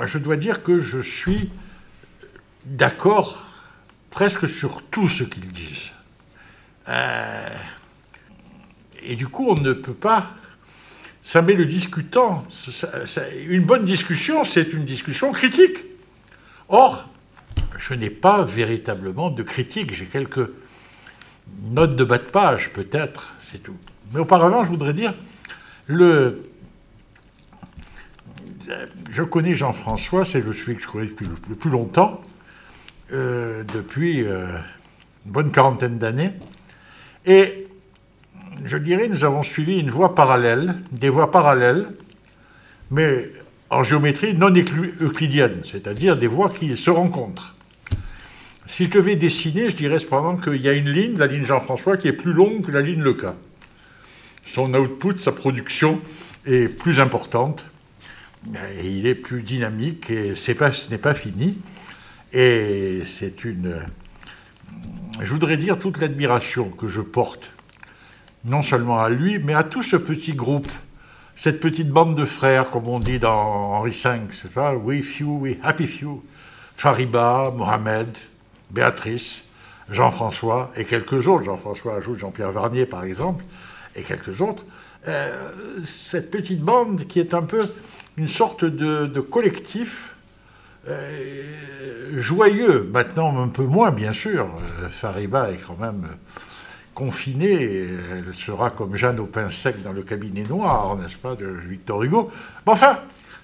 je dois dire que je suis d'accord presque sur tout ce qu'ils disent. Euh, et du coup, on ne peut pas. Ça met le discutant. une bonne discussion, c'est une discussion critique. Or, je n'ai pas véritablement de critique. J'ai quelques notes de bas de page, peut-être, c'est tout. Mais auparavant, je voudrais dire le, je connais Jean-François, c'est le celui que je connais depuis le plus longtemps, euh, depuis euh, une bonne quarantaine d'années. Et je dirais, nous avons suivi une voie parallèle, des voies parallèles, mais en géométrie non euclidienne, c'est-à-dire des voies qui se rencontrent. Si je devais dessiner, je dirais cependant qu'il y a une ligne, la ligne Jean-François, qui est plus longue que la ligne Leca son output, sa production est plus importante, il est plus dynamique, et ce n'est pas fini. Et c'est une... Je voudrais dire toute l'admiration que je porte, non seulement à lui, mais à tout ce petit groupe, cette petite bande de frères, comme on dit dans Henri V, c'est ça, We Few, We Happy Few, Fariba, Mohamed, Béatrice, Jean-François et quelques autres. Jean-François ajoute Jean-Pierre Varnier, par exemple et quelques autres, euh, cette petite bande qui est un peu une sorte de, collectif euh, joyeux, maintenant un peu moins bien sûr, euh, Fariba est quand même confinée, elle sera comme Jeanne au pain sec dans le cabinet noir, n'est-ce pas, de Victor Hugo. Mais enfin,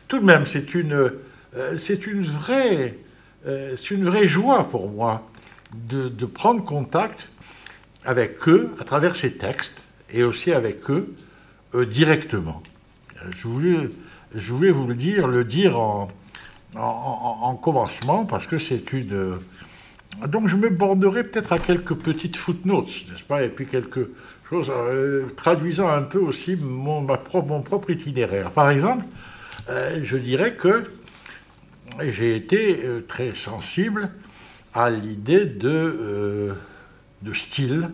tout de même, c'est une, c'est une, vraie, c'est une vraie joie pour moi de, prendre contact avec eux à travers ces textes et aussi avec eux euh, directement. Je voulais, je voulais vous le dire, le dire en, en, commencement, parce que c'est une... Euh, donc je me bornerai peut-être à quelques petites footnotes, n'est-ce pas, et puis quelque chose euh, traduisant un peu aussi mon, propre, itinéraire. Par exemple, je dirais que j'ai été très sensible à l'idée de, de style,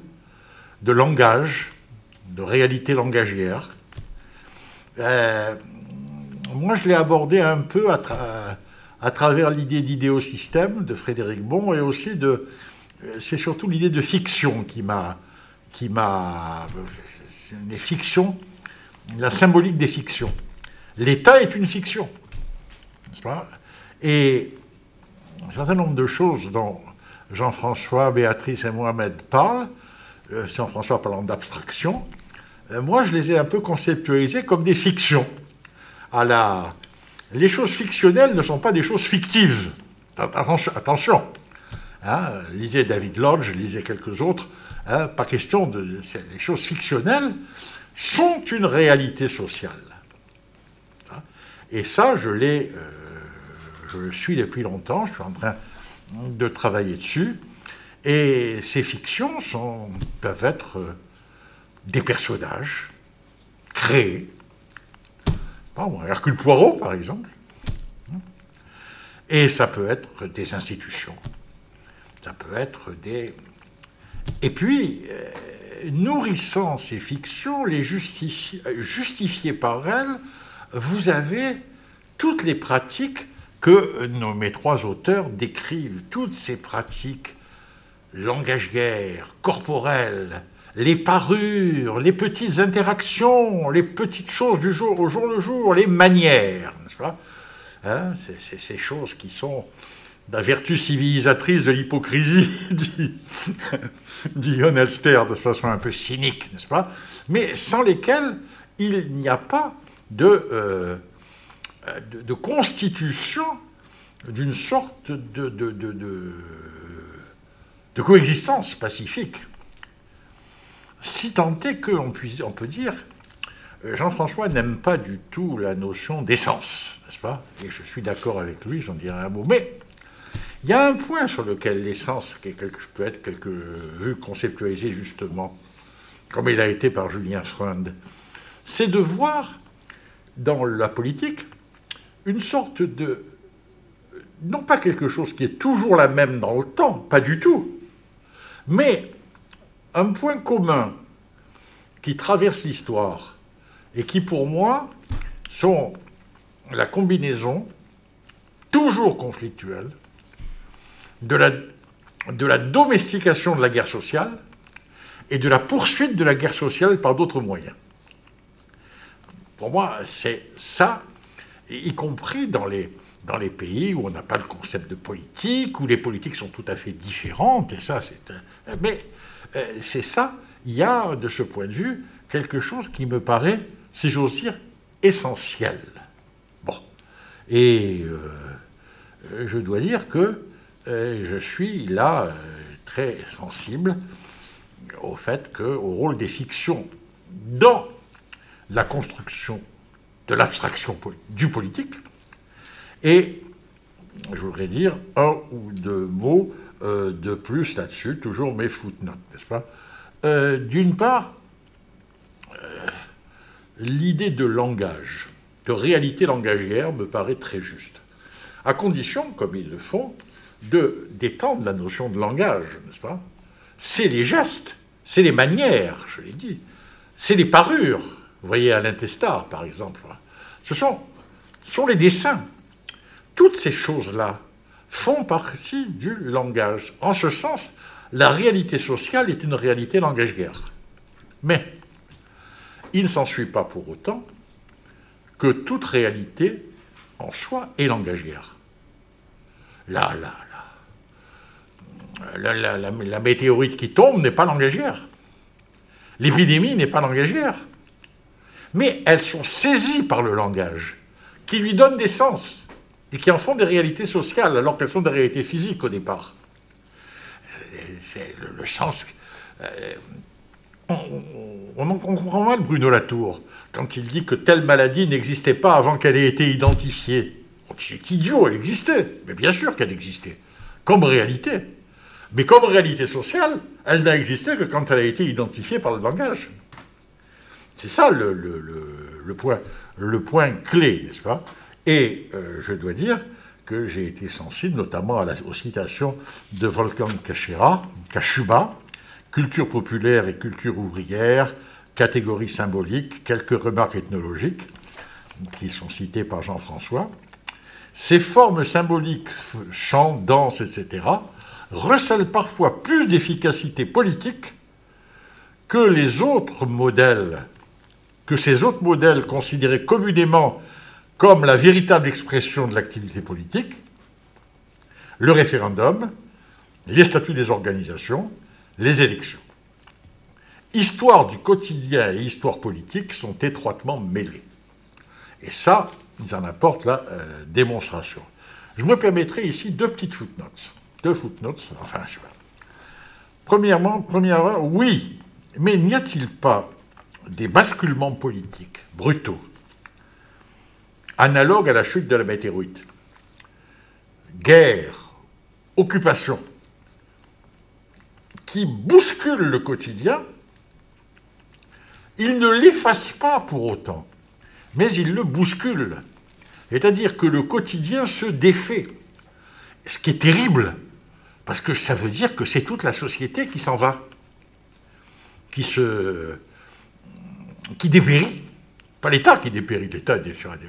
de langage, de réalité langagière. Euh, moi, je l'ai abordé un peu à, à travers l'idée d'idéosystème de Frédéric Bon et aussi de. C'est surtout l'idée de fiction qui m'a. qui m'a. Les fictions, la symbolique des fictions. L'État est une fiction. N'est-ce pas? Et un certain nombre de choses dont Jean-François, Béatrice et Mohamed parlent, euh, Jean-François parlant d'abstraction, euh, moi je les ai un peu conceptualisés comme des fictions. À la... Les choses fictionnelles ne sont pas des choses fictives. Attention. Hein, lisez David Lodge, lisez quelques autres. Hein, pas question de. Les choses fictionnelles sont une réalité sociale. Hein, et ça. Euh, je le suis depuis longtemps. Je suis en train de travailler dessus. Et ces fictions peuvent être euh, des personnages créés. Hercule Poirot, par exemple. Et ça peut être des institutions. Ça peut être des... Et puis, euh, nourrissant ces fictions, les justifiées par elles, vous avez toutes les pratiques que nos, mes trois auteurs décrivent, toutes ces pratiques langagières, corporelles, les parures, les petites interactions, les petites choses du jour au jour le jour, les manières, n'est-ce pas? Hein, ces choses qui sont la vertu civilisatrice de l'hypocrisie, dit, dit de façon un peu cynique, n'est-ce pas? Mais sans lesquelles il n'y a pas de, euh, constitution d'une sorte de, coexistence pacifique si tant est qu'on on peut dire, Jean-François n'aime pas du tout la notion d'essence, n'est-ce pas? Et je suis d'accord avec lui, j'en dirai un mot. Mais il y a un point sur lequel l'essence peut être quelque vue conceptualisée justement, comme il a été par Julien Freund, c'est de voir dans la politique une sorte de... non pas quelque chose qui est toujours la même dans le temps, pas du tout, mais un point commun qui traverse l'histoire et qui pour moi sont la combinaison toujours conflictuelle de la, de la domestication de la guerre sociale et de la poursuite de la guerre sociale par d'autres moyens. Pour moi, c'est ça, y compris dans les, dans les pays où on n'a pas le concept de politique, où les politiques sont tout à fait différentes, et ça, c'est. Mais c'est ça, il y a de ce point de vue quelque chose qui me paraît, si j'ose dire, essentiel. Bon. Et euh, je dois dire que euh, je suis là très sensible au fait que, au rôle des fictions dans la construction de l'abstraction du politique. Et je voudrais dire un ou deux mots euh, de plus là-dessus, toujours mes footnotes, n'est-ce pas? Euh, D'une part, euh, l'idée de langage, de réalité langagière me paraît très juste, à condition, comme ils le font, de d'étendre la notion de langage, n'est-ce pas? C'est les gestes, c'est les manières, je l'ai dit, c'est les parures. Vous voyez à l'intestat, par exemple. Ce sont, sont les dessins. Toutes ces choses-là font partie du langage. En ce sens, la réalité sociale est une réalité langagière. Mais il ne s'ensuit pas pour autant que toute réalité en soi est langagière. Là, là, là. La, la météorite qui tombe n'est pas langagière. L'épidémie n'est pas langagière. Mais elles sont saisies par le langage, qui lui donne des sens et qui en font des réalités sociales alors qu'elles sont des réalités physiques au départ. C'est le, sens. Euh, on, on, comprend mal Bruno Latour quand il dit que telle maladie n'existait pas avant qu'elle ait été identifiée. C'est idiot, elle existait, mais bien sûr qu'elle existait, comme réalité. Mais comme réalité sociale, elle n'a existé que quand elle a été identifiée par le langage. C'est ça le, point clé, n'est-ce pas? Et euh, je dois dire que j'ai été sensible notamment aux citations de Volkan Kashuba, culture populaire et culture ouvrière, catégorie symbolique, quelques remarques ethnologiques qui sont citées par Jean-François. Ces formes symboliques, chant, danse, etc., recèlent parfois plus d'efficacité politique que les autres modèles, que ces autres modèles considérés communément comme la véritable expression de l'activité politique, le référendum, les statuts des organisations, les élections. Histoire du quotidien et histoire politique sont étroitement mêlées. Et ça, ils en apportent la euh, démonstration. Je me permettrai ici deux petites footnotes. Deux footnotes, enfin, je premièrement, oui, mais n'y a-t-il pas des basculements politiques brutaux analogue à la chute de la météorite. Guerre, occupation, qui bouscule le quotidien, il ne l'efface pas pour autant, mais il le bouscule. C'est-à-dire que le quotidien se défait. Ce qui est terrible, parce que ça veut dire que c'est toute la société qui s'en va, qui se. qui dépérit pas l'État qui dépérit, l'État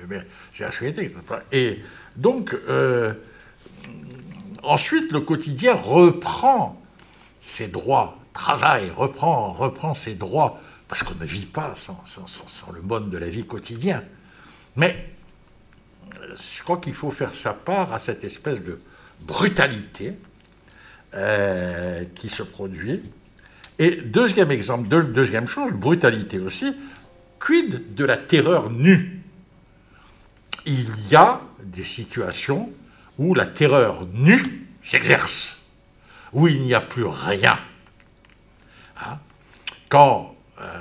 mais c'est la société. Et donc, euh, ensuite, le quotidien reprend ses droits, travaille, reprend, reprend ses droits, parce qu'on ne vit pas sans, le mode de la vie quotidien. Mais je crois qu'il faut faire sa part à cette espèce de brutalité euh, qui se produit. Et deuxième exemple, deuxième chose, brutalité aussi, Quid de la terreur nue? Il y a des situations où la terreur nue s'exerce, où il n'y a plus rien. Hein? Quand euh,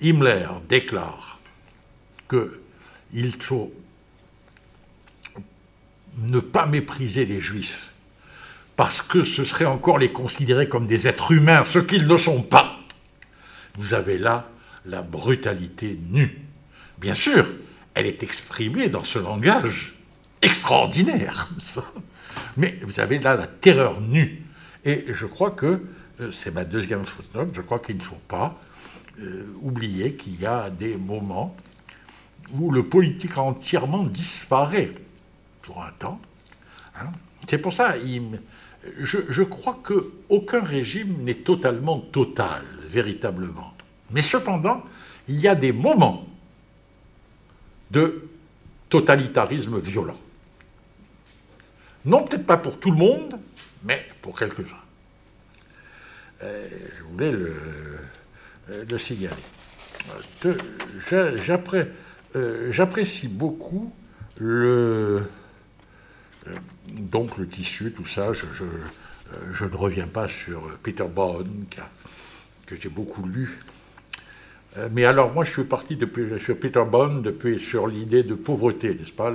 Himmler déclare qu'il faut ne pas mépriser les juifs, parce que ce serait encore les considérer comme des êtres humains, ce qu'ils ne sont pas, vous avez là la brutalité nue. Bien sûr, elle est exprimée dans ce langage extraordinaire. Mais vous avez là la terreur nue. Et je crois que, euh, c'est ma deuxième footnote, je crois qu'il ne faut pas euh, oublier qu'il y a des moments où le politique entièrement disparaît pour un temps. Hein. C'est pour ça, je, je, crois qu'aucun régime n'est totalement total, véritablement. Mais cependant, il y a des moments de totalitarisme violent. Non, peut-être pas pour tout le monde, mais pour quelques-uns. Euh, je voulais le, euh, signaler. Euh, j'apprécie beaucoup le, donc le tissu, tout ça. Je, ne reviens pas sur Peter Bond, que j'ai beaucoup lu. Mais alors, moi, je suis parti depuis, sur Peter Bond depuis, sur l'idée de pauvreté, n'est-ce pas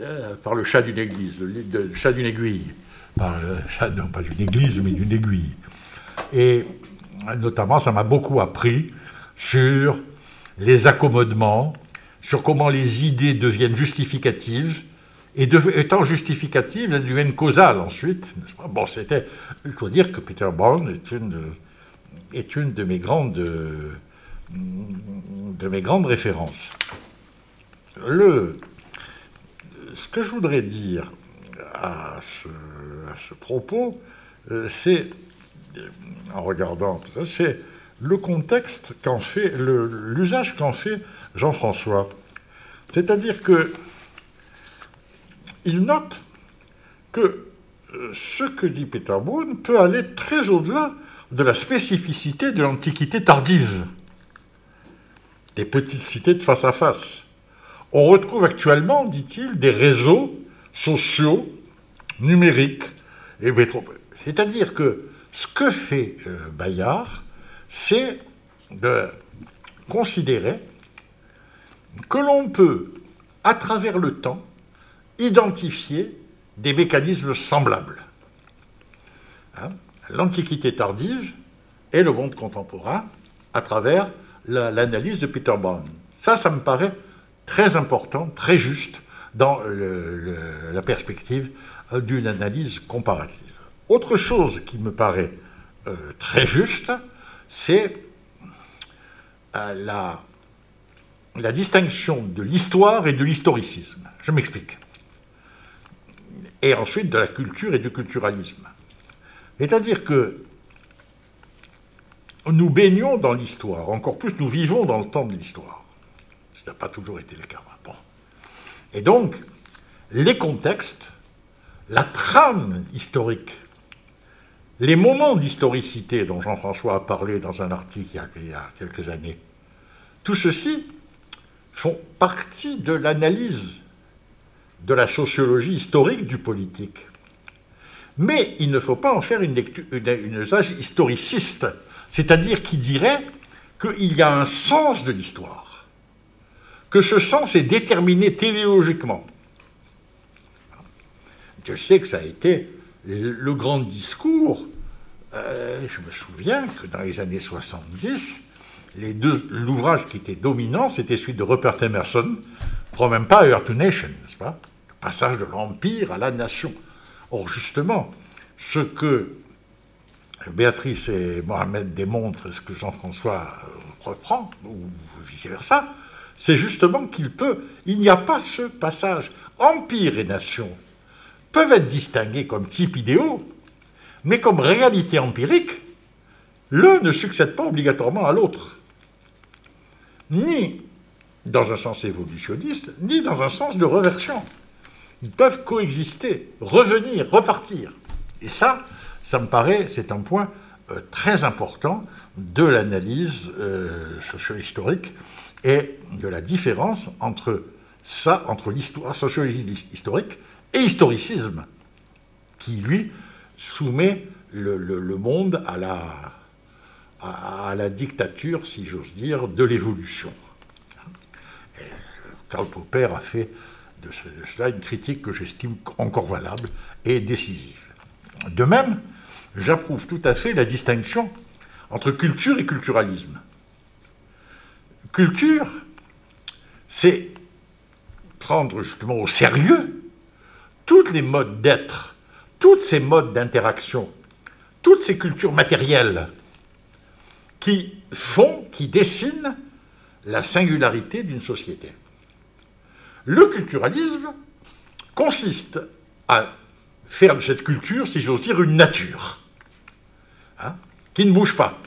euh, par le chat d'une église, le, chat d'une aiguille. Chat, non pas d'une église, mais d'une aiguille. Et notamment, ça m'a beaucoup appris sur les accommodements, sur comment les idées deviennent justificatives, et étant justificatives, elles deviennent causales ensuite. Bon, c'était, il faut dire que Peter Bond est une est une de mes grandes, de mes grandes références. Ce que je voudrais dire à ce, propos, euh, c'est, en regardant tout ça, c'est le contexte qu'en fait, l'usage qu'en fait Jean-François. C'est-à-dire que il note que euh, ce que dit Peter Boone peut aller très au-delà de la spécificité de l'Antiquité tardive, des petites cités de face à face. On retrouve actuellement, dit-il, des réseaux sociaux, numériques et C'est-à-dire que ce que fait euh, Bayard, c'est de considérer que l'on peut, à travers le temps, identifier des mécanismes semblables. Hein, L'Antiquité tardive et le monde contemporain à travers l'analyse de Peter Bond. Ça, ça me paraît très important, très juste dans la perspective euh, d'une analyse comparative. Autre chose qui me paraît euh, très juste, c'est euh, la, la distinction de l'histoire et de l'historicisme. Je m'explique. Et ensuite de la culture et du culturalisme. C'est-à-dire que nous baignons dans l'histoire, encore plus nous vivons dans le temps de l'histoire. Ça n'a pas toujours été le cas. Bon. Et donc, les contextes, la trame historique, les moments d'historicité dont Jean-François a parlé dans un article il y a quelques années, tout ceci font partie de l'analyse de la sociologie historique du politique. Mais il ne faut pas en faire une, une usage historiciste, c'est-à-dire qui dirait qu'il y a un sens de l'histoire que ce sens est déterminé téléologiquement. Je sais que ça a été le grand discours. Euh, je me souviens que dans les années 70, l'ouvrage qui était dominant, c'était celui de Rupert Emerson, From Empire to Nation, n'est-ce pas? Le passage de l'empire à la nation. Or, justement, ce que Béatrice et Mohamed démontrent, ce que Jean-François reprend, ou vice-versa, c'est justement qu'il peut, il n'y a pas ce passage. Empire et nation peuvent être distingués comme type idéaux, mais comme réalité empirique, l'un ne succède pas obligatoirement à l'autre. Ni dans un sens évolutionniste, ni dans un sens de reversion. Ils peuvent coexister, revenir, repartir. Et ça, ça me paraît, c'est un point euh, très important de l'analyse euh, socio-historique et de la différence entre ça, entre l'histoire, sociologie historique et historicisme, qui lui soumet le, monde à la, à, la dictature, si j'ose dire, de l'évolution. Karl Popper a fait de cela une critique que j'estime encore valable et décisive. De même, j'approuve tout à fait la distinction entre culture et culturalisme. Culture, c'est prendre justement au sérieux tous les modes d'être, tous ces modes d'interaction, toutes ces cultures matérielles qui font, qui dessinent la singularité d'une société. Le culturalisme consiste à faire de cette culture, si j'ose dire, une nature, qui ne bouge pas,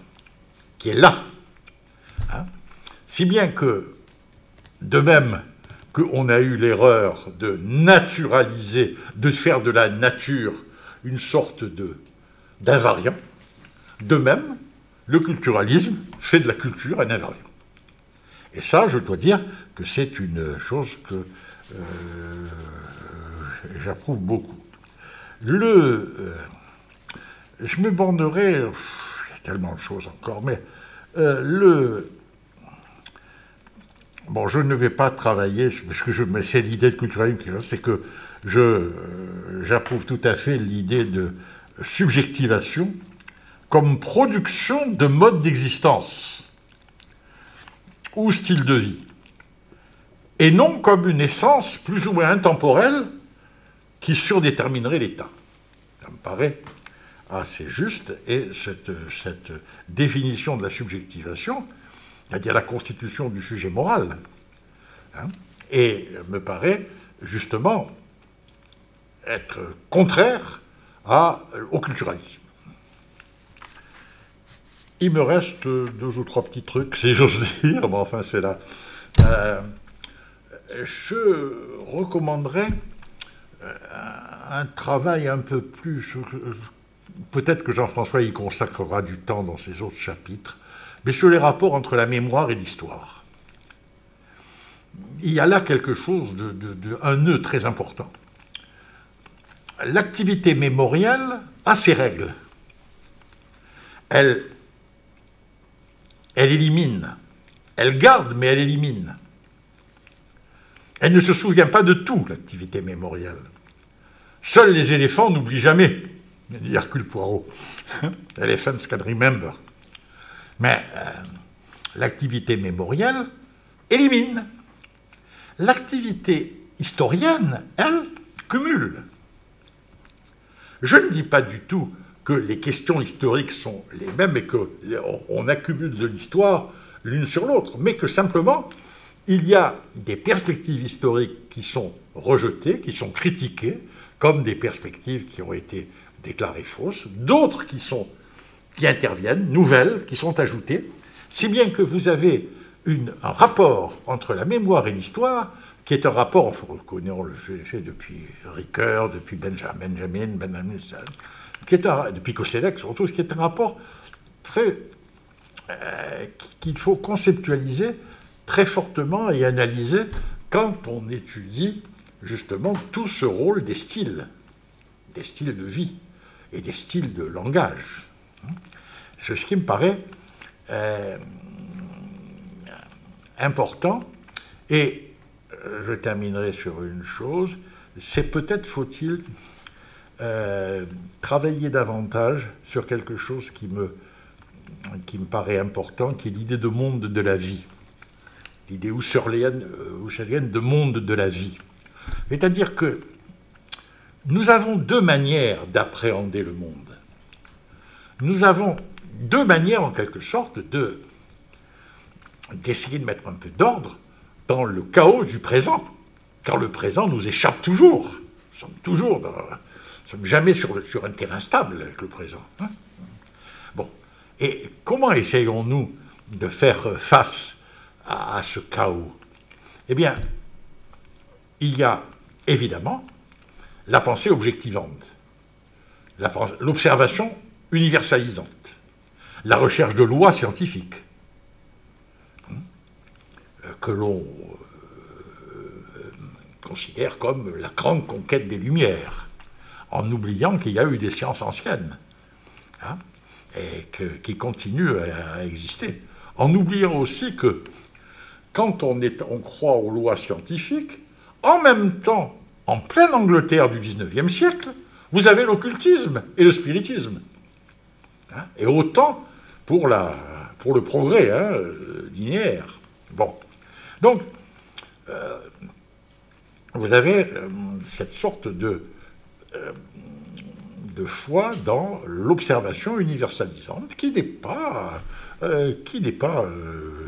qui est là. Hein. si bien que, de même qu'on a eu l'erreur de naturaliser, de faire de la nature une sorte de d'invariant, de même, le culturalisme fait de la culture un invariant. Et ça, je dois dire que c'est une chose que euh, j'approuve beaucoup. Le, euh, je me bornerai, tellement de choses encore, mais euh, le, bon, je ne vais pas travailler, parce que je, c'est l'idée de culturalisme, c'est que je, j'approuve tout à fait l'idée de subjectivation comme production de mode d'existence ou style de vie, et non comme une essence plus ou moins intemporelle qui surdéterminerait l'État. Ça me paraît assez juste, et cette, définition de la subjectivation, c'est-à-dire la constitution du sujet moral, hein, et me paraît justement être contraire à, au culturalisme. Il me reste deux ou trois petits trucs, si j'ose dire, mais enfin c'est là. Euh, je recommanderais euh, un travail un peu plus... Peut-être que Jean-François y consacrera du temps dans ses autres chapitres, mais sur les rapports entre la mémoire et l'histoire. Il y a là quelque chose de, un nœud très important. L'activité mémorielle a ses règles. Elle elle élimine. Elle garde, mais elle élimine. Elle ne se souvient pas de tout, l'activité mémorielle. Seuls les éléphants n'oublient jamais, dit Hercule Poirot. Elephants can remember. Mais euh, l'activité mémorielle élimine. L'activité historienne, elle, cumule. Je ne dis pas du tout que les questions historiques sont les mêmes et qu'on accumule de l'histoire l'une sur l'autre, mais que simplement, il y a des perspectives historiques qui sont rejetées, qui sont critiquées, comme des perspectives qui ont été déclarées fausses, d'autres qui, sont, qui interviennent, nouvelles, qui sont ajoutées, si bien que vous avez un rapport entre la mémoire et l'histoire qui est un rapport, on le connaît, fait, depuis Ricoeur, depuis Benjamin, Benjamin, Benjamin qui est depuis surtout, qui est un rapport très euh, qu'il faut conceptualiser très fortement et analyser quand on étudie justement tout ce rôle des styles, des styles de vie et des styles de langage. C'est ce qui me paraît euh, important. Et euh, je terminerai sur une chose, c'est peut-être faut-il euh, travailler davantage sur quelque chose qui me, qui me paraît important, qui est l'idée de monde de la vie, l'idée husserlienne, de monde de la vie. C'est-à-dire que nous avons deux manières d'appréhender le monde. Nous avons deux manières, en quelque sorte, de d'essayer de mettre un peu d'ordre dans le chaos du présent, car le présent nous échappe toujours. Nous sommes toujours dans, sommes jamais sur, sur, un terrain stable avec le présent. Hein. bon. Et comment essayons-nous de faire face à, ce chaos? Eh bien, il y a évidemment la pensée objectivante, l'observation universalisante, la recherche de lois scientifiques, hein, que l'on euh, considère comme la grande conquête des Lumières en oubliant qu'il y a eu des sciences anciennes. Hein. et qui continue à, exister. En oubliant aussi que quand on croit aux lois scientifiques, en même temps, en pleine Angleterre du 19e siècle, vous avez l'occultisme et le spiritisme. Hein, et autant pour, la, pour le progrès hein, linéaire. Bon. Donc, euh, vous avez euh, cette sorte de, euh, de foi dans l'observation universalisante qui n'est pas, qui n'est pas,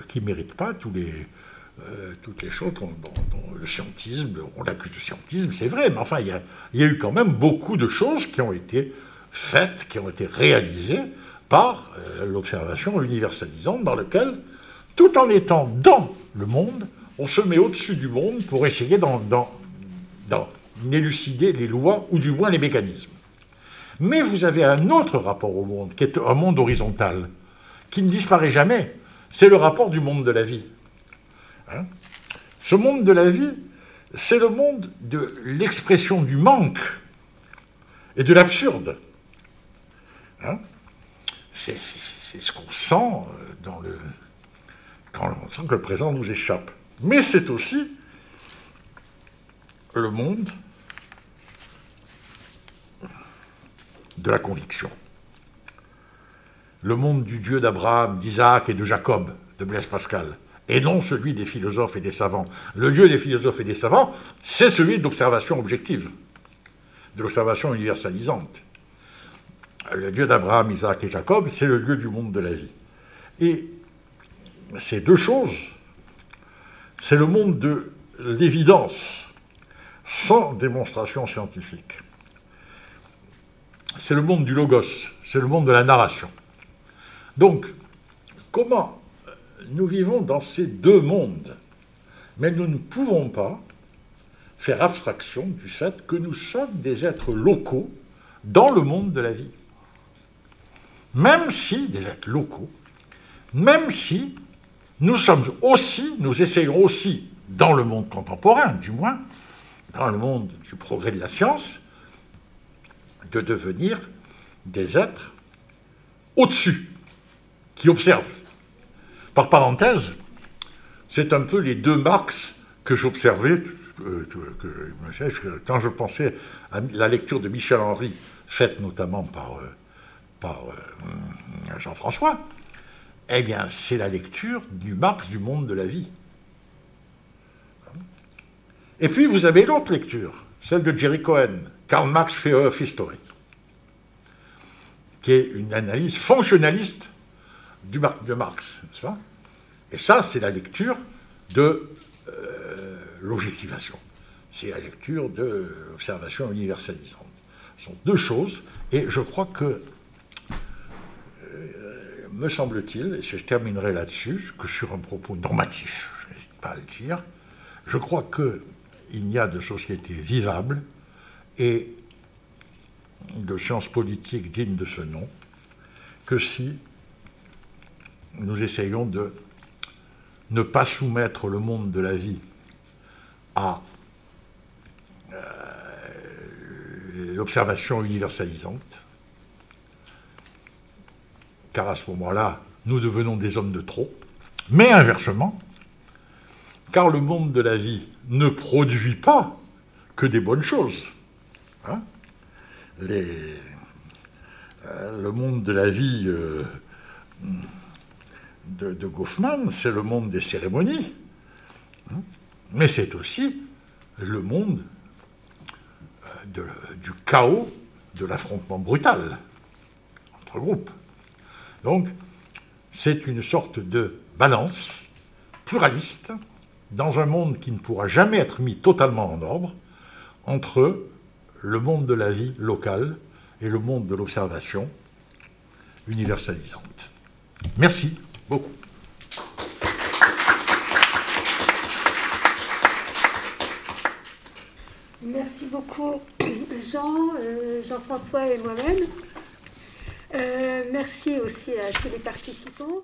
qui mérite pas tous les, toutes les choses dont, le scientisme, on l'accuse de scientisme, c'est vrai, mais enfin, il y, a, il y, a, eu quand même beaucoup de choses qui ont été faites, qui ont été réalisées par l'observation universalisante dans laquelle, tout en étant dans le monde, on se met au-dessus du monde pour essayer d'en élucider les lois ou du moins les mécanismes. Mais vous avez un autre rapport au monde, qui est un monde horizontal, qui ne disparaît jamais. C'est le rapport du monde de la vie. Hein Ce monde de la vie, c'est le monde de l'expression du manque et de l'absurde. Hein c'est ce qu'on sent euh, dans le, quand on sent que le présent nous échappe. Mais c'est aussi le monde de la conviction. Le monde du Dieu d'Abraham, d'Isaac et de Jacob, de Blaise Pascal, et non celui des philosophes et des savants. Le Dieu des philosophes et des savants, c'est celui de l'observation objective, de l'observation universalisante. Le Dieu d'Abraham, Isaac et Jacob, c'est le Dieu du monde de la vie. Et ces deux choses, c'est le monde de l'évidence, sans démonstration scientifique. C'est le monde du logos, c'est le monde de la narration. Donc, comment nous vivons dans ces deux mondes Mais nous ne pouvons pas faire abstraction du fait que nous sommes des êtres locaux dans le monde de la vie. Même si, des êtres locaux, même si nous sommes aussi, nous essayons aussi, dans le monde contemporain du moins, dans le monde du progrès de la science, de devenir des êtres au-dessus, qui observent. Par parenthèse, c'est un peu les deux Marx que j'observais euh, quand je pensais à la lecture de Michel Henry, faite notamment par, euh, euh, Jean-François, eh bien, c'est la lecture du Marx du monde de la vie. Et puis, vous avez l'autre lecture, celle de Jerry Cohen, Karl Marx Theory of History, qui est une analyse fonctionnaliste du de Marx, n'est-ce pas? Et ça, c'est la lecture de euh, l'objectivation. C'est la lecture de l'observation universalisante. Ce sont deux choses, et je crois que me semble-t-il, et je terminerai là-dessus, que sur un propos normatif, je n'hésite pas à le dire, je crois qu'il n'y a de société vivable et de sciences politiques dignes de ce nom que si nous essayons de ne pas soumettre le monde de la vie à euh, l'observation universalisante, car à ce moment-là, nous devenons des hommes de trop, mais inversement, car le monde de la vie ne produit pas que des bonnes choses. Hein. Euh, le monde de la vie euh, de, Goffman, c'est le monde des cérémonies, hein. mais c'est aussi le monde euh, du chaos, de l'affrontement brutal entre groupes. Donc, c'est une sorte de balance pluraliste dans un monde qui ne pourra jamais être mis totalement en ordre entre le monde de la vie locale et le monde de l'observation universalisante. Merci Merci beaucoup Jean, euh, Jean-François et moi-même. Euh, merci aussi à tous les participants.